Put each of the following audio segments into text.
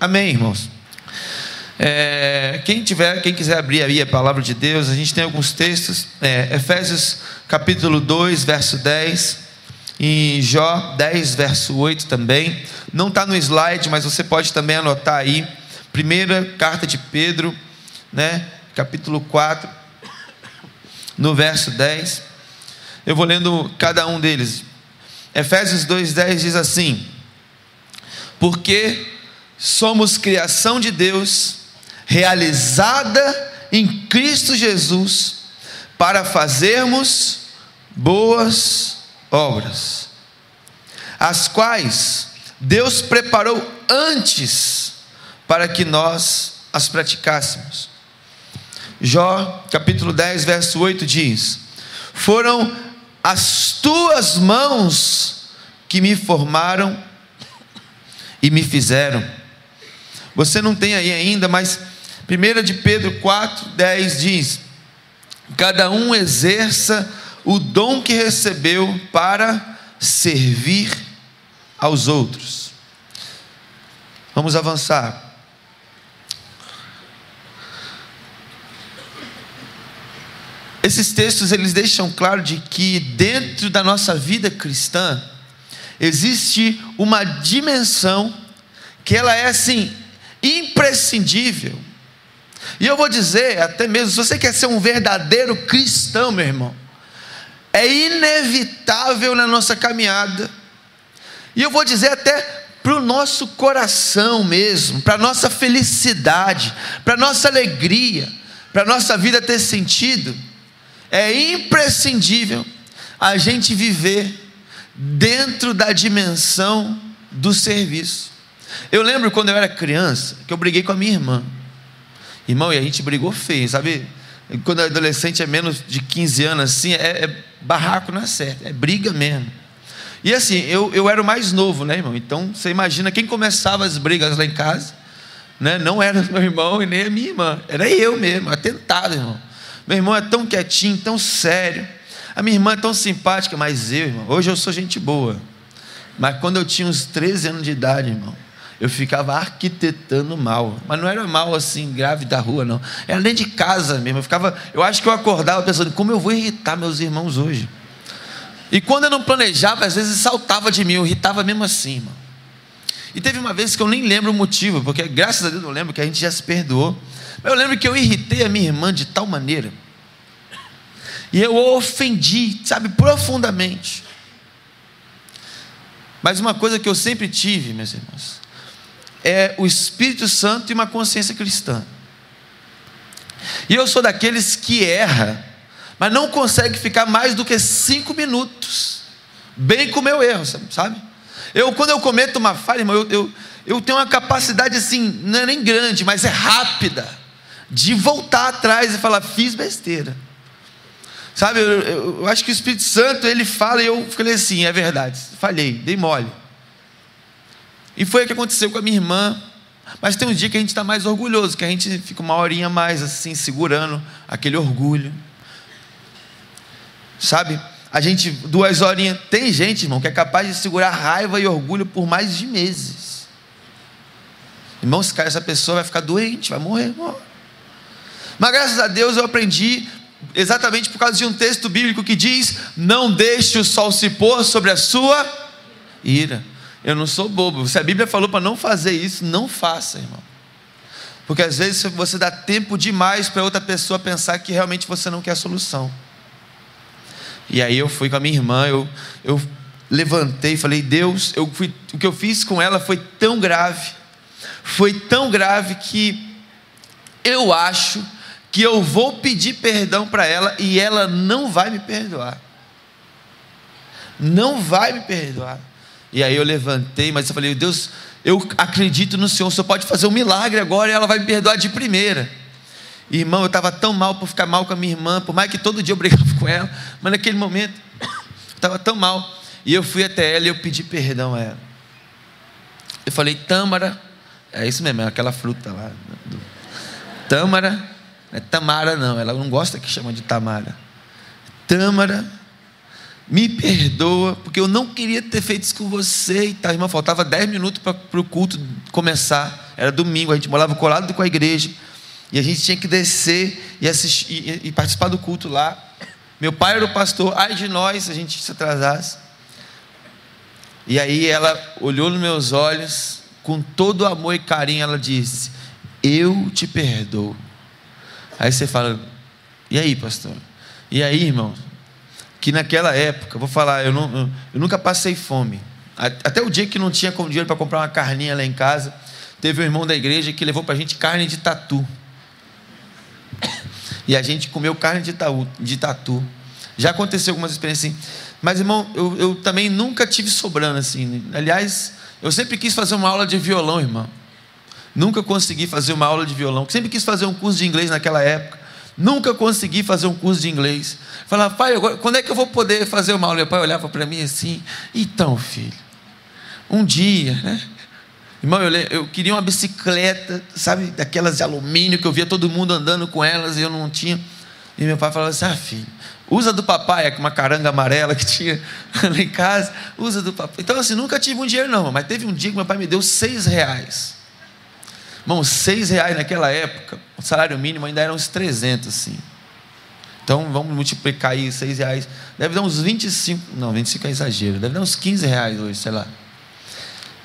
Amém, irmãos? É, quem, tiver, quem quiser abrir aí a palavra de Deus, a gente tem alguns textos, é, Efésios capítulo 2, verso 10, e Jó 10, verso 8 também. Não está no slide, mas você pode também anotar aí. Primeira carta de Pedro, né, capítulo 4, no verso 10. Eu vou lendo cada um deles. Efésios 2,10 diz assim: Porque somos criação de Deus, realizada em Cristo Jesus, para fazermos boas obras, as quais Deus preparou antes para que nós as praticássemos. Jó, capítulo 10, verso 8 diz: Foram as tuas mãos que me formaram e me fizeram você não tem aí ainda, mas 1 de Pedro 4, 10 diz: Cada um exerça o dom que recebeu para servir aos outros. Vamos avançar. Esses textos eles deixam claro de que dentro da nossa vida cristã existe uma dimensão que ela é assim imprescindível. E eu vou dizer, até mesmo, se você quer ser um verdadeiro cristão, meu irmão, é inevitável na nossa caminhada, e eu vou dizer até para o nosso coração mesmo, para a nossa felicidade, para a nossa alegria, para a nossa vida ter sentido, é imprescindível a gente viver dentro da dimensão do serviço. Eu lembro quando eu era criança, que eu briguei com a minha irmã. Irmão, e a gente brigou feio, sabe? Quando adolescente é menos de 15 anos, assim, é, é barraco não é certo, é briga mesmo. E assim, eu, eu era o mais novo, né, irmão? Então, você imagina quem começava as brigas lá em casa, né? Não era meu irmão e nem a minha irmã, era eu mesmo, atentado, irmão. Meu irmão é tão quietinho, tão sério. A minha irmã é tão simpática, mas eu, irmão, hoje eu sou gente boa. Mas quando eu tinha uns 13 anos de idade, irmão, eu ficava arquitetando mal. Mas não era mal assim, grave da rua, não. Era dentro de casa mesmo. Eu ficava, eu acho que eu acordava pensando, como eu vou irritar meus irmãos hoje? E quando eu não planejava, às vezes saltava de mim, eu irritava mesmo assim, irmão. E teve uma vez que eu nem lembro o motivo, porque graças a Deus eu lembro que a gente já se perdoou. Mas eu lembro que eu irritei a minha irmã de tal maneira. E eu ofendi, sabe, profundamente. Mas uma coisa que eu sempre tive, meus irmãos, é o Espírito Santo e uma consciência cristã. E eu sou daqueles que erra, mas não consegue ficar mais do que cinco minutos, bem com o meu erro, sabe? Eu, quando eu cometo uma falha, irmão, eu, eu, eu tenho uma capacidade assim, não é nem grande, mas é rápida, de voltar atrás e falar, fiz besteira. Sabe, eu, eu, eu acho que o Espírito Santo, ele fala e eu falei assim, é verdade, falhei, dei mole. E foi o que aconteceu com a minha irmã. Mas tem um dia que a gente está mais orgulhoso, que a gente fica uma horinha mais assim, segurando aquele orgulho. Sabe? A gente, duas horinhas. Tem gente, irmão, que é capaz de segurar raiva e orgulho por mais de meses. Irmão, se essa pessoa vai ficar doente, vai morrer, irmão. Mas graças a Deus eu aprendi exatamente por causa de um texto bíblico que diz: Não deixe o sol se pôr sobre a sua ira. Eu não sou bobo. Se a Bíblia falou para não fazer isso, não faça, irmão. Porque às vezes você dá tempo demais para outra pessoa pensar que realmente você não quer a solução. E aí eu fui com a minha irmã, eu, eu levantei e falei, Deus, eu fui, o que eu fiz com ela foi tão grave, foi tão grave que eu acho que eu vou pedir perdão para ela e ela não vai me perdoar. Não vai me perdoar. E aí eu levantei, mas eu falei, Deus, eu acredito no Senhor, o Senhor pode fazer um milagre agora e ela vai me perdoar de primeira. Irmão, eu estava tão mal por ficar mal com a minha irmã, por mais que todo dia eu brigava com ela, mas naquele momento eu estava tão mal. E eu fui até ela e eu pedi perdão a ela. Eu falei, Tâmara, é isso mesmo, é aquela fruta lá. Tâmara, não é Tamara não, ela não gosta que chama de Tamara. Tâmara, me perdoa, porque eu não queria ter feito isso com você e tal. Irmã, faltava 10 minutos para o culto começar. era domingo, a gente morava colado com a igreja, e a gente tinha que descer e, assistir, e, e participar do culto lá. Meu pai era o pastor, ai de nós se a gente se atrasasse. E aí ela olhou nos meus olhos, com todo amor e carinho, ela disse: Eu te perdoo. Aí você fala: E aí, pastor? E aí, irmão? Que naquela época, vou falar, eu, não, eu nunca passei fome. Até o dia que não tinha dinheiro para comprar uma carninha lá em casa, teve um irmão da igreja que levou para a gente carne de tatu. E a gente comeu carne de, taú, de tatu. Já aconteceu algumas experiências assim. Mas, irmão, eu, eu também nunca tive sobrando assim. Aliás, eu sempre quis fazer uma aula de violão, irmão. Nunca consegui fazer uma aula de violão. Sempre quis fazer um curso de inglês naquela época. Nunca consegui fazer um curso de inglês. Falava, pai, agora, quando é que eu vou poder fazer uma aula? Meu pai olhava para mim assim: então, filho, um dia, né? Irmão, eu, eu, queria uma bicicleta, sabe, daquelas de alumínio que eu via todo mundo andando com elas e eu não tinha. E meu pai falava assim: ah, filho, usa do papai, uma caranga amarela que tinha lá em casa, usa do papai. Então, assim, nunca tive um dinheiro, não, mas teve um dia que meu pai me deu seis reais. Irmão, seis reais naquela época, o salário mínimo ainda era uns 300, assim. Então, vamos multiplicar aí seis reais. Deve dar uns 25, não, 25 é exagero, deve dar uns 15 reais hoje, sei lá.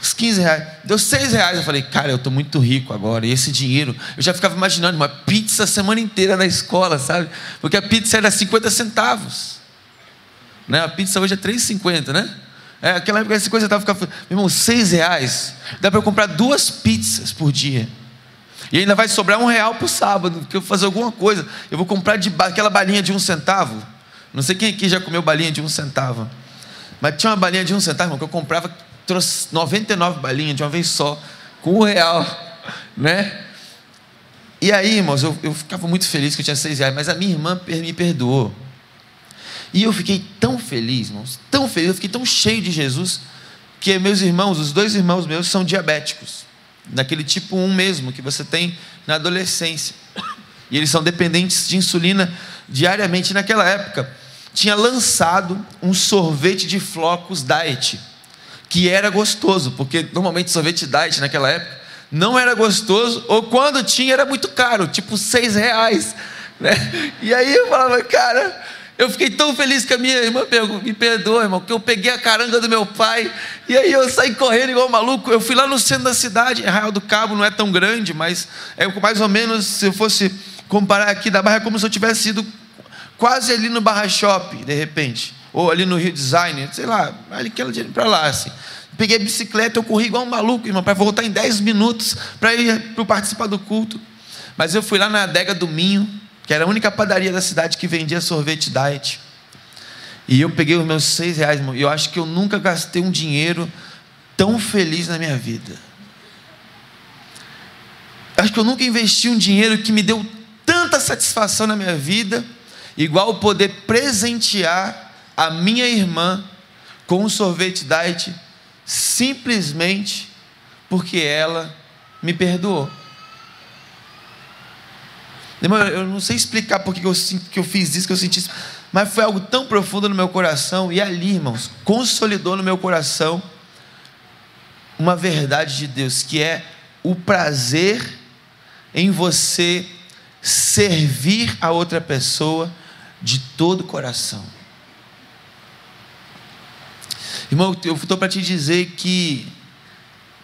Uns 15 reais. Deu 6 reais. Eu falei, cara, eu estou muito rico agora. E esse dinheiro, eu já ficava imaginando uma pizza a semana inteira na escola, sabe? Porque a pizza era 50 centavos. Né? A pizza hoje é 3,50, né? É, aquela época, essa coisa eu ficava, meu irmão, 6 reais. Dá para comprar duas pizzas por dia. E ainda vai sobrar um real para o sábado, porque eu vou fazer alguma coisa. Eu vou comprar de, aquela balinha de um centavo. Não sei quem aqui já comeu balinha de um centavo. Mas tinha uma balinha de um centavo, irmão, que eu comprava trouxe 99 balinhas de uma vez só, com um real, né? E aí, irmãos, eu, eu ficava muito feliz que eu tinha seis reais, mas a minha irmã me perdoou. E eu fiquei tão feliz, irmãos, tão feliz, eu fiquei tão cheio de Jesus, que meus irmãos, os dois irmãos meus, são diabéticos, daquele tipo 1 mesmo, que você tem na adolescência. E eles são dependentes de insulina diariamente. Naquela época, tinha lançado um sorvete de flocos diet que era gostoso, porque normalmente sorvete diet naquela época não era gostoso, ou quando tinha era muito caro, tipo seis reais. Né? E aí eu falava, cara, eu fiquei tão feliz que a minha irmã me perdoa, irmão, que eu peguei a caranga do meu pai, e aí eu saí correndo igual maluco. Eu fui lá no centro da cidade, Arraial do Cabo não é tão grande, mas é mais ou menos, se eu fosse comparar aqui da Barra, é como se eu tivesse ido quase ali no Barra Shopping, de repente ou ali no Rio Design, sei lá, ali aquela para lá, assim. Peguei a bicicleta, eu corri igual um maluco, irmão, para voltar em 10 minutos para ir para participar do culto. Mas eu fui lá na adega do Minho, que era a única padaria da cidade que vendia sorvete diet. E eu peguei os meus seis reais, e eu acho que eu nunca gastei um dinheiro tão feliz na minha vida. Acho que eu nunca investi um dinheiro que me deu tanta satisfação na minha vida, igual poder presentear a minha irmã com um sorvete diet simplesmente porque ela me perdoou. Eu não sei explicar porque que eu, que eu fiz isso, que eu senti isso, mas foi algo tão profundo no meu coração, e ali, irmãos, consolidou no meu coração uma verdade de Deus, que é o prazer em você servir a outra pessoa de todo o coração. Irmão, eu estou para te dizer que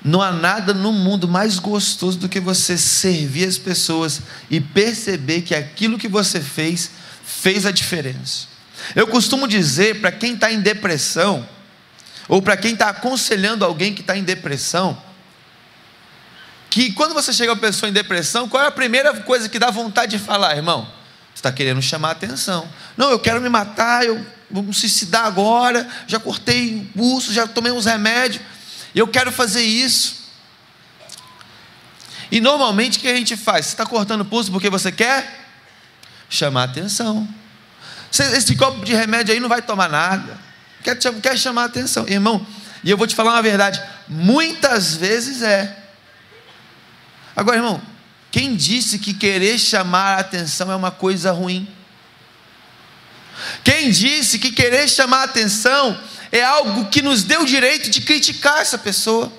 não há nada no mundo mais gostoso do que você servir as pessoas e perceber que aquilo que você fez fez a diferença. Eu costumo dizer para quem está em depressão, ou para quem está aconselhando alguém que está em depressão, que quando você chega a uma pessoa em depressão, qual é a primeira coisa que dá vontade de falar, irmão? Você está querendo chamar atenção. Não, eu quero me matar, eu vou suicidar agora, já cortei o pulso, já tomei uns remédios, eu quero fazer isso. E normalmente o que a gente faz? Você está cortando o pulso porque você quer chamar atenção. Esse copo de remédio aí não vai tomar nada. Quer, quer chamar atenção. Irmão, e eu vou te falar uma verdade: muitas vezes é. Agora, irmão, quem disse que querer chamar atenção é uma coisa ruim? Quem disse que querer chamar atenção é algo que nos deu o direito de criticar essa pessoa?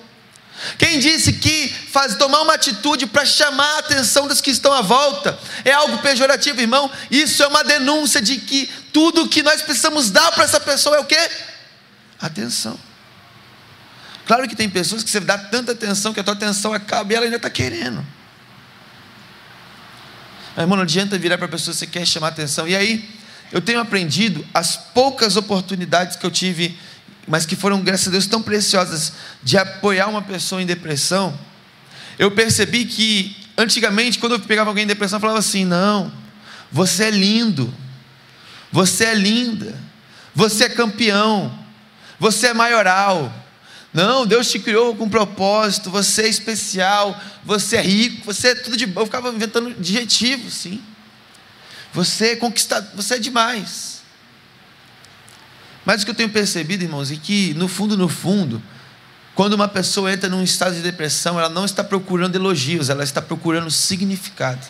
Quem disse que faz, tomar uma atitude para chamar a atenção dos que estão à volta é algo pejorativo, irmão? Isso é uma denúncia de que tudo que nós precisamos dar para essa pessoa é o quê? Atenção. Claro que tem pessoas que você dá tanta atenção que a tua atenção acaba e ela ainda está querendo. Mas, irmão, não adianta virar para a pessoa que você quer chamar atenção. E aí, eu tenho aprendido as poucas oportunidades que eu tive mas que foram, graças a Deus, tão preciosas de apoiar uma pessoa em depressão, eu percebi que, antigamente, quando eu pegava alguém em depressão, eu falava assim: não, você é lindo, você é linda, você é campeão, você é maioral. Não, Deus te criou com propósito, você é especial, você é rico, você é tudo de bom. Eu ficava inventando adjetivos, sim. Você é conquistado, você é demais. Mas o que eu tenho percebido, irmãos, é que, no fundo, no fundo, quando uma pessoa entra num estado de depressão, ela não está procurando elogios, ela está procurando significado.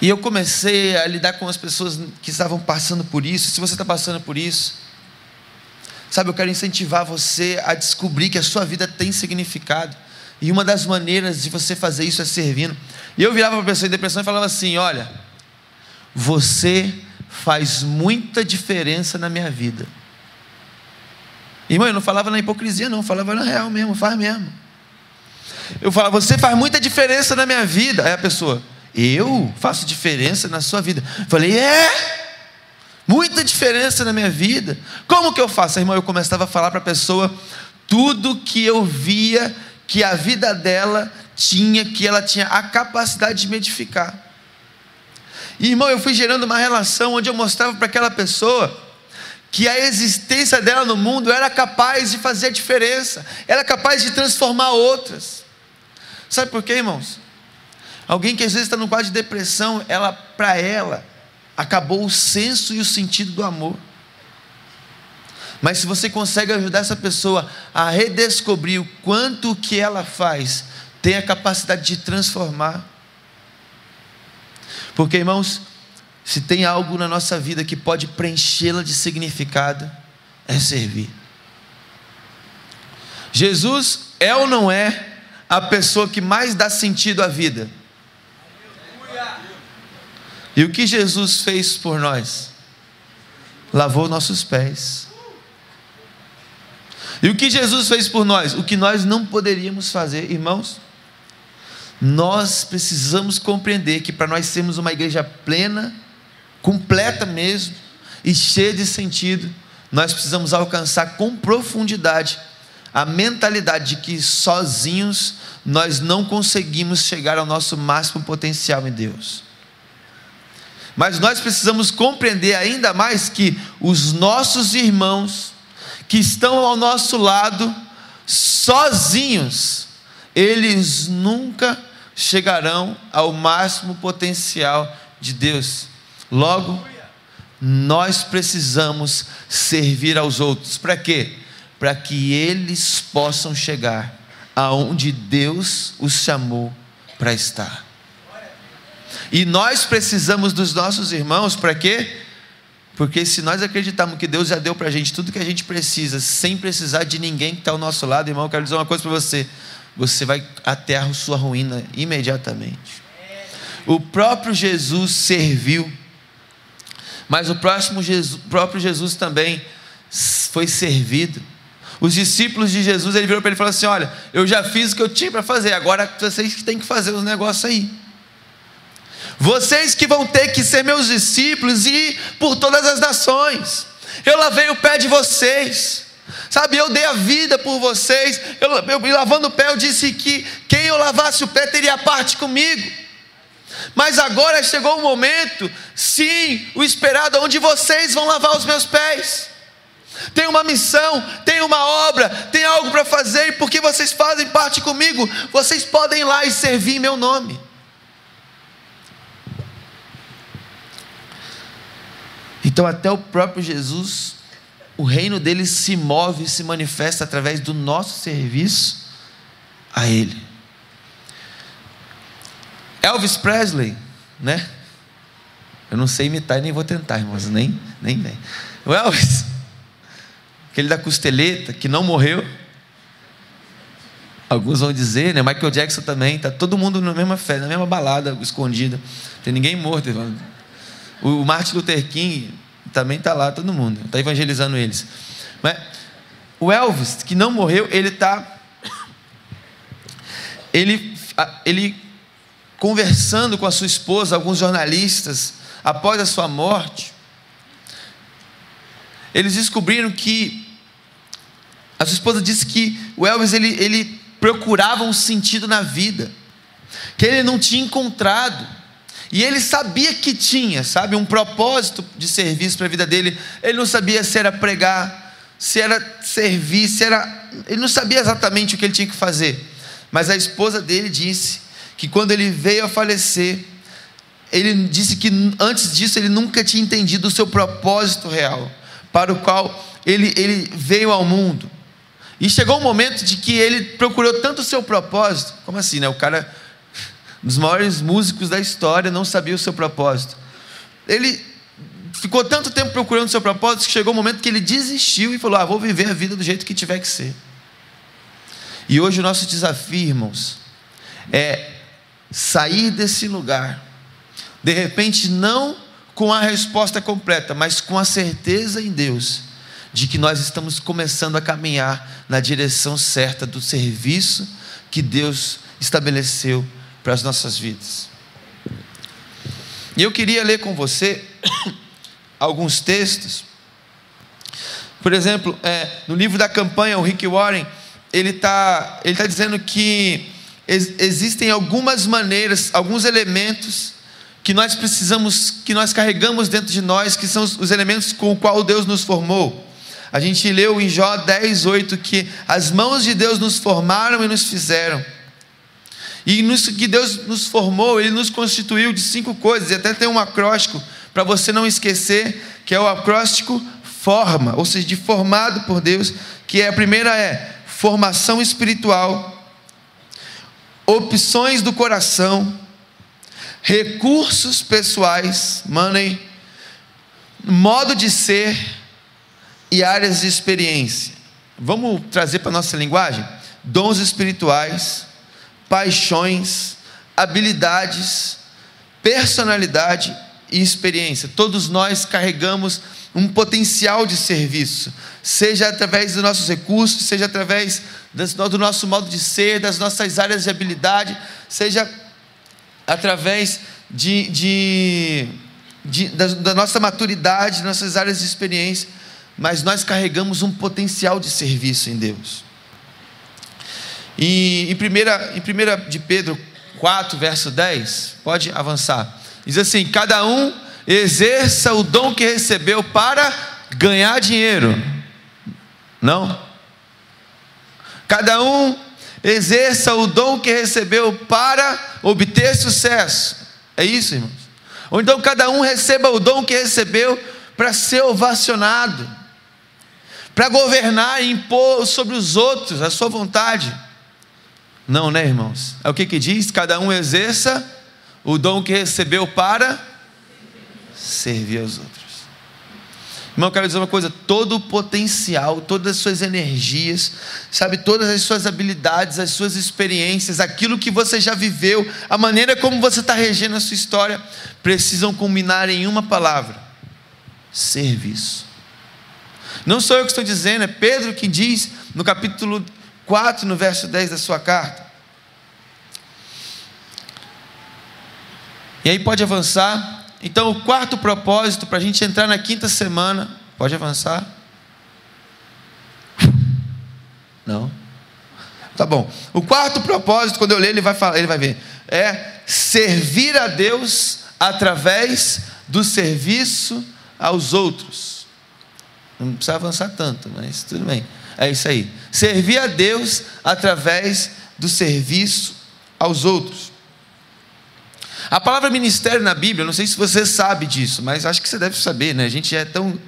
E eu comecei a lidar com as pessoas que estavam passando por isso. Se você está passando por isso, sabe, eu quero incentivar você a descobrir que a sua vida tem significado. E uma das maneiras de você fazer isso é servindo. E eu virava para a pessoa em depressão e falava assim: olha você faz muita diferença na minha vida. Irmão, eu não falava na hipocrisia, não, eu falava na real mesmo, faz mesmo. Eu falava, você faz muita diferença na minha vida. Aí a pessoa, eu faço diferença na sua vida. Eu falei, é, muita diferença na minha vida. Como que eu faço? Irmão, eu começava a falar para a pessoa tudo que eu via que a vida dela tinha, que ela tinha a capacidade de me edificar. E, irmão, eu fui gerando uma relação onde eu mostrava para aquela pessoa que a existência dela no mundo era capaz de fazer diferença, era capaz de transformar outras. Sabe por quê, irmãos? Alguém que às vezes está num quadro de depressão, ela, para ela, acabou o senso e o sentido do amor. Mas se você consegue ajudar essa pessoa a redescobrir o quanto o que ela faz tem a capacidade de transformar, porque, irmãos, se tem algo na nossa vida que pode preenchê-la de significado, é servir. Jesus é ou não é a pessoa que mais dá sentido à vida? E o que Jesus fez por nós? Lavou nossos pés. E o que Jesus fez por nós? O que nós não poderíamos fazer, irmãos? nós precisamos compreender que para nós sermos uma igreja plena, completa mesmo e cheia de sentido, nós precisamos alcançar com profundidade a mentalidade de que sozinhos nós não conseguimos chegar ao nosso máximo potencial em Deus. Mas nós precisamos compreender ainda mais que os nossos irmãos que estão ao nosso lado, sozinhos, eles nunca chegarão ao máximo potencial de Deus. Logo, nós precisamos servir aos outros. Para quê? Para que eles possam chegar aonde Deus os chamou para estar. E nós precisamos dos nossos irmãos para quê? Porque se nós acreditarmos que Deus já deu para a gente tudo que a gente precisa, sem precisar de ninguém que está ao nosso lado, irmão, eu quero dizer uma coisa para você você vai até a sua ruína imediatamente. O próprio Jesus serviu, mas o próximo Jesus, próprio Jesus também foi servido. Os discípulos de Jesus, ele virou para ele e falou assim: Olha, eu já fiz o que eu tinha para fazer, agora vocês têm que fazer os negócios aí. Vocês que vão ter que ser meus discípulos e ir por todas as nações. Eu lavei o pé de vocês. Sabe, eu dei a vida por vocês. Eu, eu lavando o pé, eu disse que quem eu lavasse o pé teria parte comigo. Mas agora chegou o momento, sim, o esperado, onde vocês vão lavar os meus pés. Tem uma missão, tem uma obra, tem algo para fazer, e porque vocês fazem parte comigo, vocês podem ir lá e servir em meu nome. Então, até o próprio Jesus o reino dele se move e se manifesta através do nosso serviço a ele. Elvis Presley, né? Eu não sei imitar e nem vou tentar, irmãos, nem, nem, nem. O Elvis, aquele da costeleta, que não morreu. Alguns vão dizer, né? Michael Jackson também, tá todo mundo na mesma fé, na mesma balada, escondida. Tem ninguém morto. O Martin Luther King também está lá, todo mundo, está evangelizando eles. Mas o Elvis, que não morreu, ele está. Ele, ele conversando com a sua esposa, alguns jornalistas, após a sua morte, eles descobriram que a sua esposa disse que o Elvis ele, ele procurava um sentido na vida, que ele não tinha encontrado. E ele sabia que tinha, sabe, um propósito de serviço para a vida dele. Ele não sabia se era pregar, se era servir, se era. Ele não sabia exatamente o que ele tinha que fazer. Mas a esposa dele disse que quando ele veio a falecer, ele disse que antes disso ele nunca tinha entendido o seu propósito real, para o qual ele, ele veio ao mundo. E chegou um momento de que ele procurou tanto o seu propósito, como assim, né? O cara, um dos maiores músicos da história, não sabia o seu propósito. Ele ficou tanto tempo procurando o seu propósito que chegou um momento que ele desistiu e falou: Ah, vou viver a vida do jeito que tiver que ser. E hoje o nosso desafio, irmãos, é sair desse lugar de repente, não com a resposta completa, mas com a certeza em Deus de que nós estamos começando a caminhar na direção certa do serviço que Deus estabeleceu para as nossas vidas. E eu queria ler com você alguns textos. Por exemplo, é, no livro da campanha, o Rick Warren, ele está ele tá dizendo que ex existem algumas maneiras, alguns elementos que nós precisamos, que nós carregamos dentro de nós, que são os elementos com o qual Deus nos formou. A gente leu em Jó 10, 8 que as mãos de Deus nos formaram e nos fizeram. E nisso que Deus nos formou, Ele nos constituiu de cinco coisas, e até tem um acróstico para você não esquecer, que é o acróstico forma, ou seja, de formado por Deus, que é a primeira é formação espiritual, opções do coração, recursos pessoais, money, modo de ser e áreas de experiência. Vamos trazer para a nossa linguagem? Dons espirituais, paixões, habilidades, personalidade e experiência. Todos nós carregamos um potencial de serviço, seja através dos nossos recursos, seja através do nosso modo de ser, das nossas áreas de habilidade, seja através de, de, de da, da, nossa maturidade, nossas áreas de experiência, mas nós carregamos um potencial de serviço em Deus. E em 1 em primeira de Pedro 4, verso 10, pode avançar. Diz assim: cada um exerça o dom que recebeu para ganhar dinheiro. Não? Cada um exerça o dom que recebeu para obter sucesso. É isso, irmãos? Ou então cada um receba o dom que recebeu para ser ovacionado, para governar e impor sobre os outros a sua vontade. Não, né, irmãos? É o que que diz? Cada um exerça o dom que recebeu para servir aos outros. Irmão, eu quero dizer uma coisa: todo o potencial, todas as suas energias, sabe, todas as suas habilidades, as suas experiências, aquilo que você já viveu, a maneira como você está regendo a sua história, precisam culminar em uma palavra: serviço. Não sou eu que estou dizendo, é Pedro que diz no capítulo 4, no verso 10 da sua carta. E aí pode avançar. Então, o quarto propósito para a gente entrar na quinta semana, pode avançar? Não? Tá bom. O quarto propósito, quando eu ler, ele vai falar, ele vai ver, é servir a Deus através do serviço aos outros. Não precisa avançar tanto, mas tudo bem. É isso aí. Servir a Deus através do serviço aos outros. A palavra ministério na Bíblia, não sei se você sabe disso, mas acho que você deve saber, né? A gente é tão.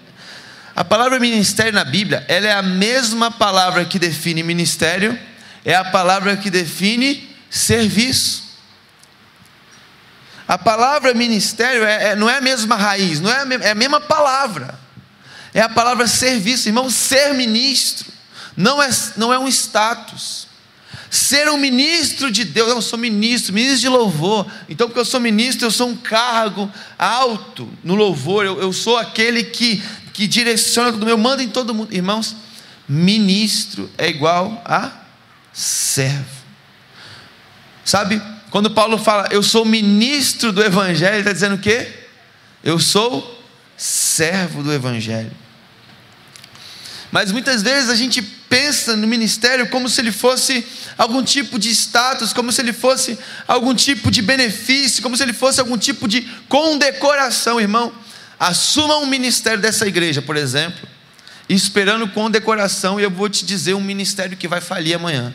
A palavra ministério na Bíblia, ela é a mesma palavra que define ministério, é a palavra que define serviço. A palavra ministério é, é, não é a mesma raiz, não é a, é a mesma palavra. É a palavra serviço, irmão, ser ministro não é, não é um status. Ser um ministro de Deus, eu sou ministro, ministro de louvor. Então, porque eu sou ministro, eu sou um cargo alto no louvor. Eu, eu sou aquele que, que direciona tudo, eu mando em todo mundo. Irmãos, ministro é igual a servo. Sabe, quando Paulo fala, eu sou ministro do Evangelho, ele está dizendo o quê? Eu sou servo do Evangelho. Mas muitas vezes a gente pensa no ministério como se ele fosse algum tipo de status, como se ele fosse algum tipo de benefício, como se ele fosse algum tipo de condecoração, irmão. Assuma um ministério dessa igreja, por exemplo, esperando condecoração, e eu vou te dizer um ministério que vai falir amanhã.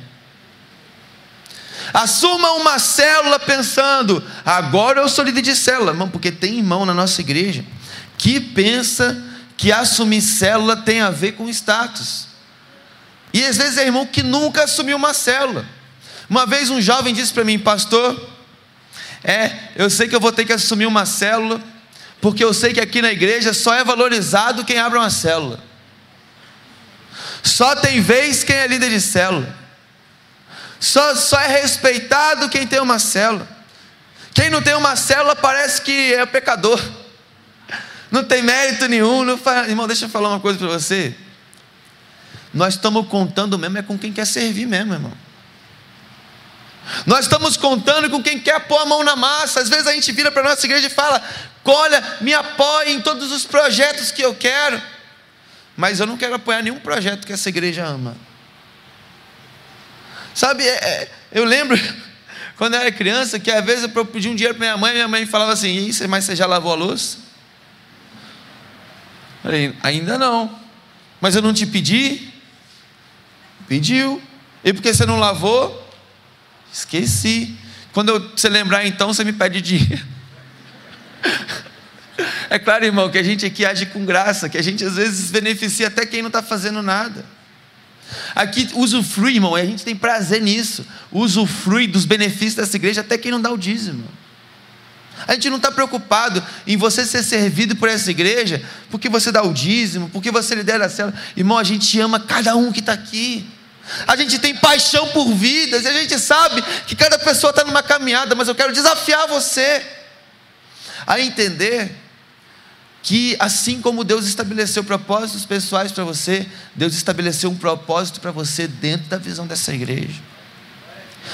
Assuma uma célula pensando, agora eu sou líder de célula, irmão, porque tem irmão na nossa igreja que pensa que assumir célula tem a ver com status. E às vezes é irmão que nunca assumiu uma célula. Uma vez um jovem disse para mim, pastor, é, eu sei que eu vou ter que assumir uma célula, porque eu sei que aqui na igreja só é valorizado quem abre uma célula. Só tem vez quem é líder de célula. Só, só é respeitado quem tem uma célula. Quem não tem uma célula parece que é pecador não tem mérito nenhum. Não faz... Irmão, deixa eu falar uma coisa para você. Nós estamos contando mesmo é com quem quer servir mesmo, irmão. Nós estamos contando com quem quer pôr a mão na massa. Às vezes a gente vira para a nossa igreja e fala: Olha, me apoie em todos os projetos que eu quero. Mas eu não quero apoiar nenhum projeto que essa igreja ama. Sabe, é, é, eu lembro quando eu era criança que às vezes eu pedi um dinheiro para minha mãe, minha mãe falava assim: Mas você já lavou a louça? Falei, ainda não. Mas eu não te pedi? Pediu. E porque você não lavou? Esqueci. Quando você lembrar, então, você me pede dinheiro. É claro, irmão, que a gente aqui age com graça, que a gente às vezes beneficia até quem não está fazendo nada. Aqui usufrui, irmão, e a gente tem prazer nisso. Usufrui dos benefícios dessa igreja até quem não dá o dízimo. A gente não está preocupado em você ser servido por essa igreja, porque você dá o dízimo, porque você lidera a célula. Irmão, a gente ama cada um que está aqui. A gente tem paixão por vidas, e a gente sabe que cada pessoa está numa caminhada, mas eu quero desafiar você a entender que assim como Deus estabeleceu propósitos pessoais para você, Deus estabeleceu um propósito para você dentro da visão dessa igreja.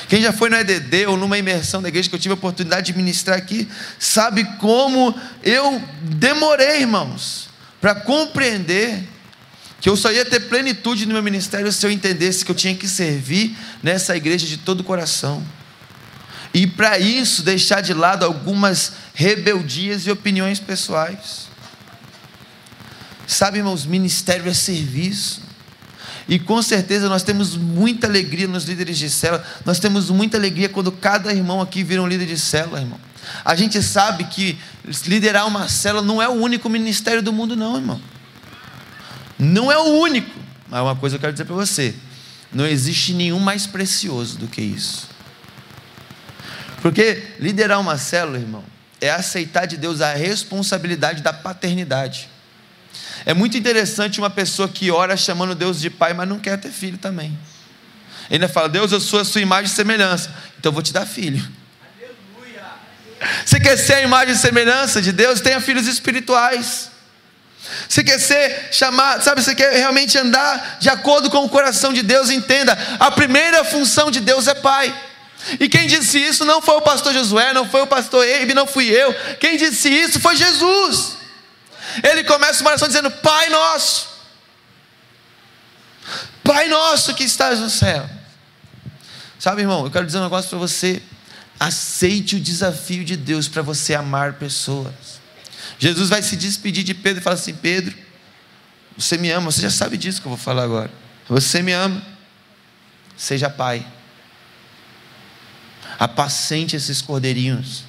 Quem já foi no EDD ou numa imersão da igreja que eu tive a oportunidade de ministrar aqui, sabe como eu demorei, irmãos, para compreender que eu só ia ter plenitude no meu ministério se eu entendesse que eu tinha que servir nessa igreja de todo o coração. E para isso deixar de lado algumas rebeldias e opiniões pessoais. Sabe, irmãos, ministério é serviço. E com certeza nós temos muita alegria nos líderes de célula. Nós temos muita alegria quando cada irmão aqui vira um líder de célula, irmão. A gente sabe que liderar uma célula não é o único ministério do mundo, não, irmão. Não é o único. Mas uma coisa eu quero dizer para você: não existe nenhum mais precioso do que isso. Porque liderar uma célula, irmão, é aceitar de Deus a responsabilidade da paternidade. É muito interessante uma pessoa que ora chamando Deus de pai, mas não quer ter filho também. Ele ainda fala: Deus, eu sou a sua imagem e semelhança, então eu vou te dar filho. Você quer ser a imagem e semelhança de Deus? Tenha filhos espirituais. Você quer ser chamado, sabe? Você quer realmente andar de acordo com o coração de Deus? Entenda: a primeira função de Deus é pai. E quem disse isso não foi o pastor Josué, não foi o pastor Eibe, não fui eu. Quem disse isso foi Jesus. Ele começa uma oração dizendo: Pai nosso, Pai nosso que estás no céu. Sabe, irmão, eu quero dizer um negócio para você. Aceite o desafio de Deus para você amar pessoas. Jesus vai se despedir de Pedro e fala assim: Pedro, você me ama, você já sabe disso que eu vou falar agora. Você me ama, seja pai. Apacente esses cordeirinhos.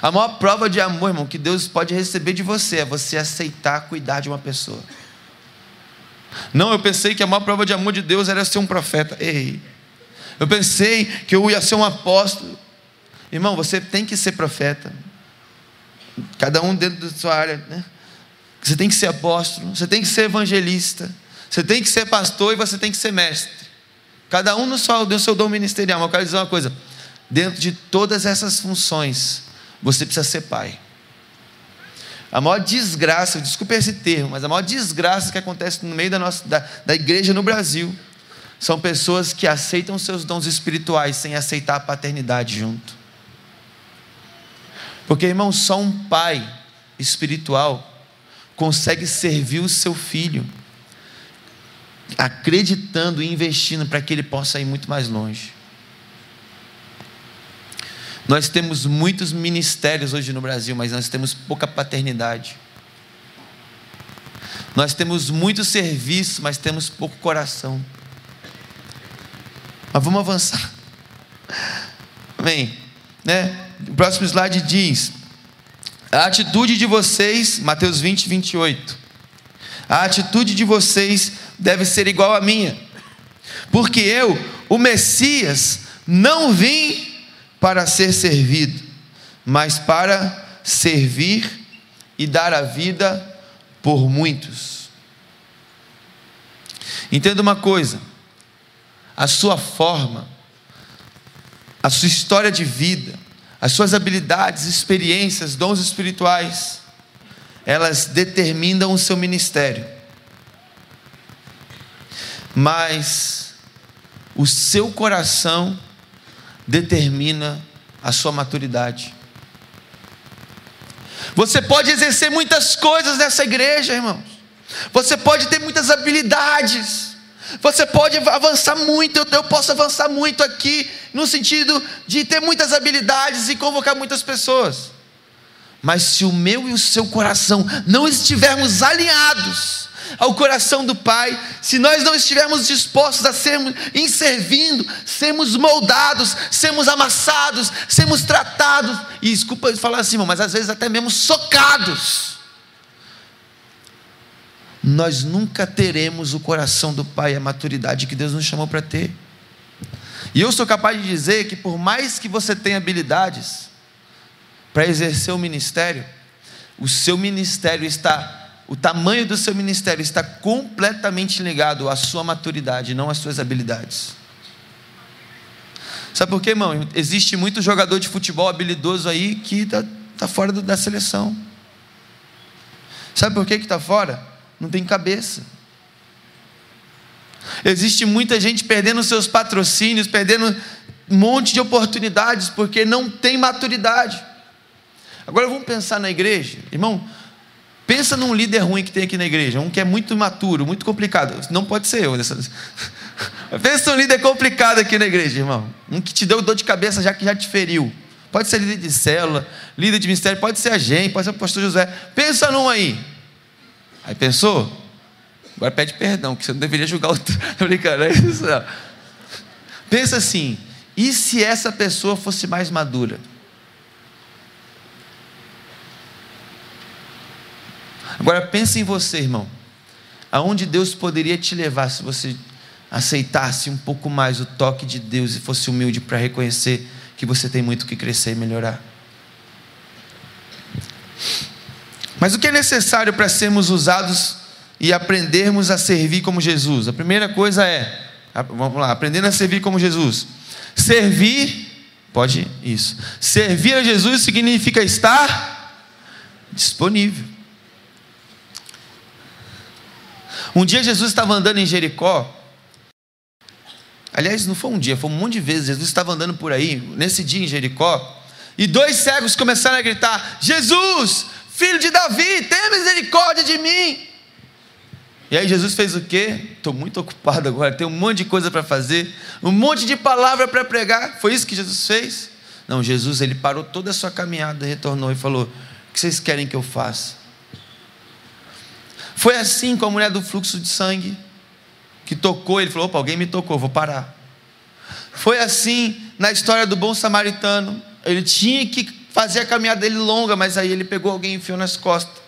A maior prova de amor, irmão, que Deus pode receber de você é você aceitar cuidar de uma pessoa. Não, eu pensei que a maior prova de amor de Deus era ser um profeta. Ei. Eu pensei que eu ia ser um apóstolo. Irmão, você tem que ser profeta. Cada um dentro da sua área, né? Você tem que ser apóstolo, você tem que ser evangelista, você tem que ser pastor e você tem que ser mestre. Cada um no seu, no seu dom ministerial. Mas eu quero dizer uma coisa: dentro de todas essas funções, você precisa ser pai. A maior desgraça, desculpe esse termo, mas a maior desgraça que acontece no meio da, nossa, da, da igreja no Brasil são pessoas que aceitam seus dons espirituais sem aceitar a paternidade junto. Porque, irmão, só um pai espiritual consegue servir o seu filho, acreditando e investindo para que ele possa ir muito mais longe. Nós temos muitos ministérios hoje no Brasil, mas nós temos pouca paternidade. Nós temos muito serviço, mas temos pouco coração. Mas vamos avançar. Amém. Né? O próximo slide diz: A atitude de vocês, Mateus 20, 28. A atitude de vocês deve ser igual à minha, porque eu, o Messias, não vim para ser servido, mas para servir e dar a vida por muitos. Entenda uma coisa: a sua forma, a sua história de vida, as suas habilidades, experiências, dons espirituais, elas determinam o seu ministério. Mas o seu coração determina a sua maturidade. Você pode exercer muitas coisas nessa igreja, irmãos. Você pode ter muitas habilidades. Você pode avançar muito. Eu, posso avançar muito aqui, no sentido de ter muitas habilidades e convocar muitas pessoas. Mas se o meu e o seu coração não estivermos alinhados, ao coração do Pai, se nós não estivermos dispostos a sermos em servindo, sermos moldados, sermos amassados, sermos tratados, e desculpa falar assim, mas às vezes até mesmo socados, nós nunca teremos o coração do Pai, a maturidade que Deus nos chamou para ter. E eu sou capaz de dizer que por mais que você tenha habilidades para exercer o ministério, o seu ministério está o tamanho do seu ministério está completamente ligado à sua maturidade, não às suas habilidades. Sabe por quê, irmão? Existe muito jogador de futebol habilidoso aí que está tá fora da seleção. Sabe por que está fora? Não tem cabeça. Existe muita gente perdendo seus patrocínios, perdendo um monte de oportunidades porque não tem maturidade. Agora vamos pensar na igreja, irmão. Pensa num líder ruim que tem aqui na igreja, um que é muito imaturo, muito complicado. Não pode ser eu. Dessa... Pensa num líder complicado aqui na igreja, irmão. Um que te deu dor de cabeça já que já te feriu. Pode ser líder de célula, líder de ministério, pode ser a gente, pode ser o pastor José. Pensa num aí. Aí pensou? Agora pede perdão, que você não deveria julgar o. Estou brincando, é isso não. Pensa assim: e se essa pessoa fosse mais madura? Agora pense em você, irmão. Aonde Deus poderia te levar se você aceitasse um pouco mais o toque de Deus e fosse humilde para reconhecer que você tem muito que crescer e melhorar. Mas o que é necessário para sermos usados e aprendermos a servir como Jesus? A primeira coisa é, vamos lá, aprendendo a servir como Jesus. Servir, pode isso. Servir a Jesus significa estar disponível. Um dia Jesus estava andando em Jericó. Aliás, não foi um dia, foi um monte de vezes. Jesus estava andando por aí, nesse dia em Jericó. E dois cegos começaram a gritar: Jesus, filho de Davi, tenha misericórdia de mim. E aí Jesus fez o quê? Estou muito ocupado agora, tem um monte de coisa para fazer, um monte de palavra para pregar. Foi isso que Jesus fez? Não, Jesus ele parou toda a sua caminhada, retornou e falou: O que vocês querem que eu faça? Foi assim com a mulher do fluxo de sangue, que tocou, ele falou: opa, alguém me tocou, vou parar. Foi assim na história do bom samaritano, ele tinha que fazer a caminhada dele longa, mas aí ele pegou alguém e enfiou nas costas.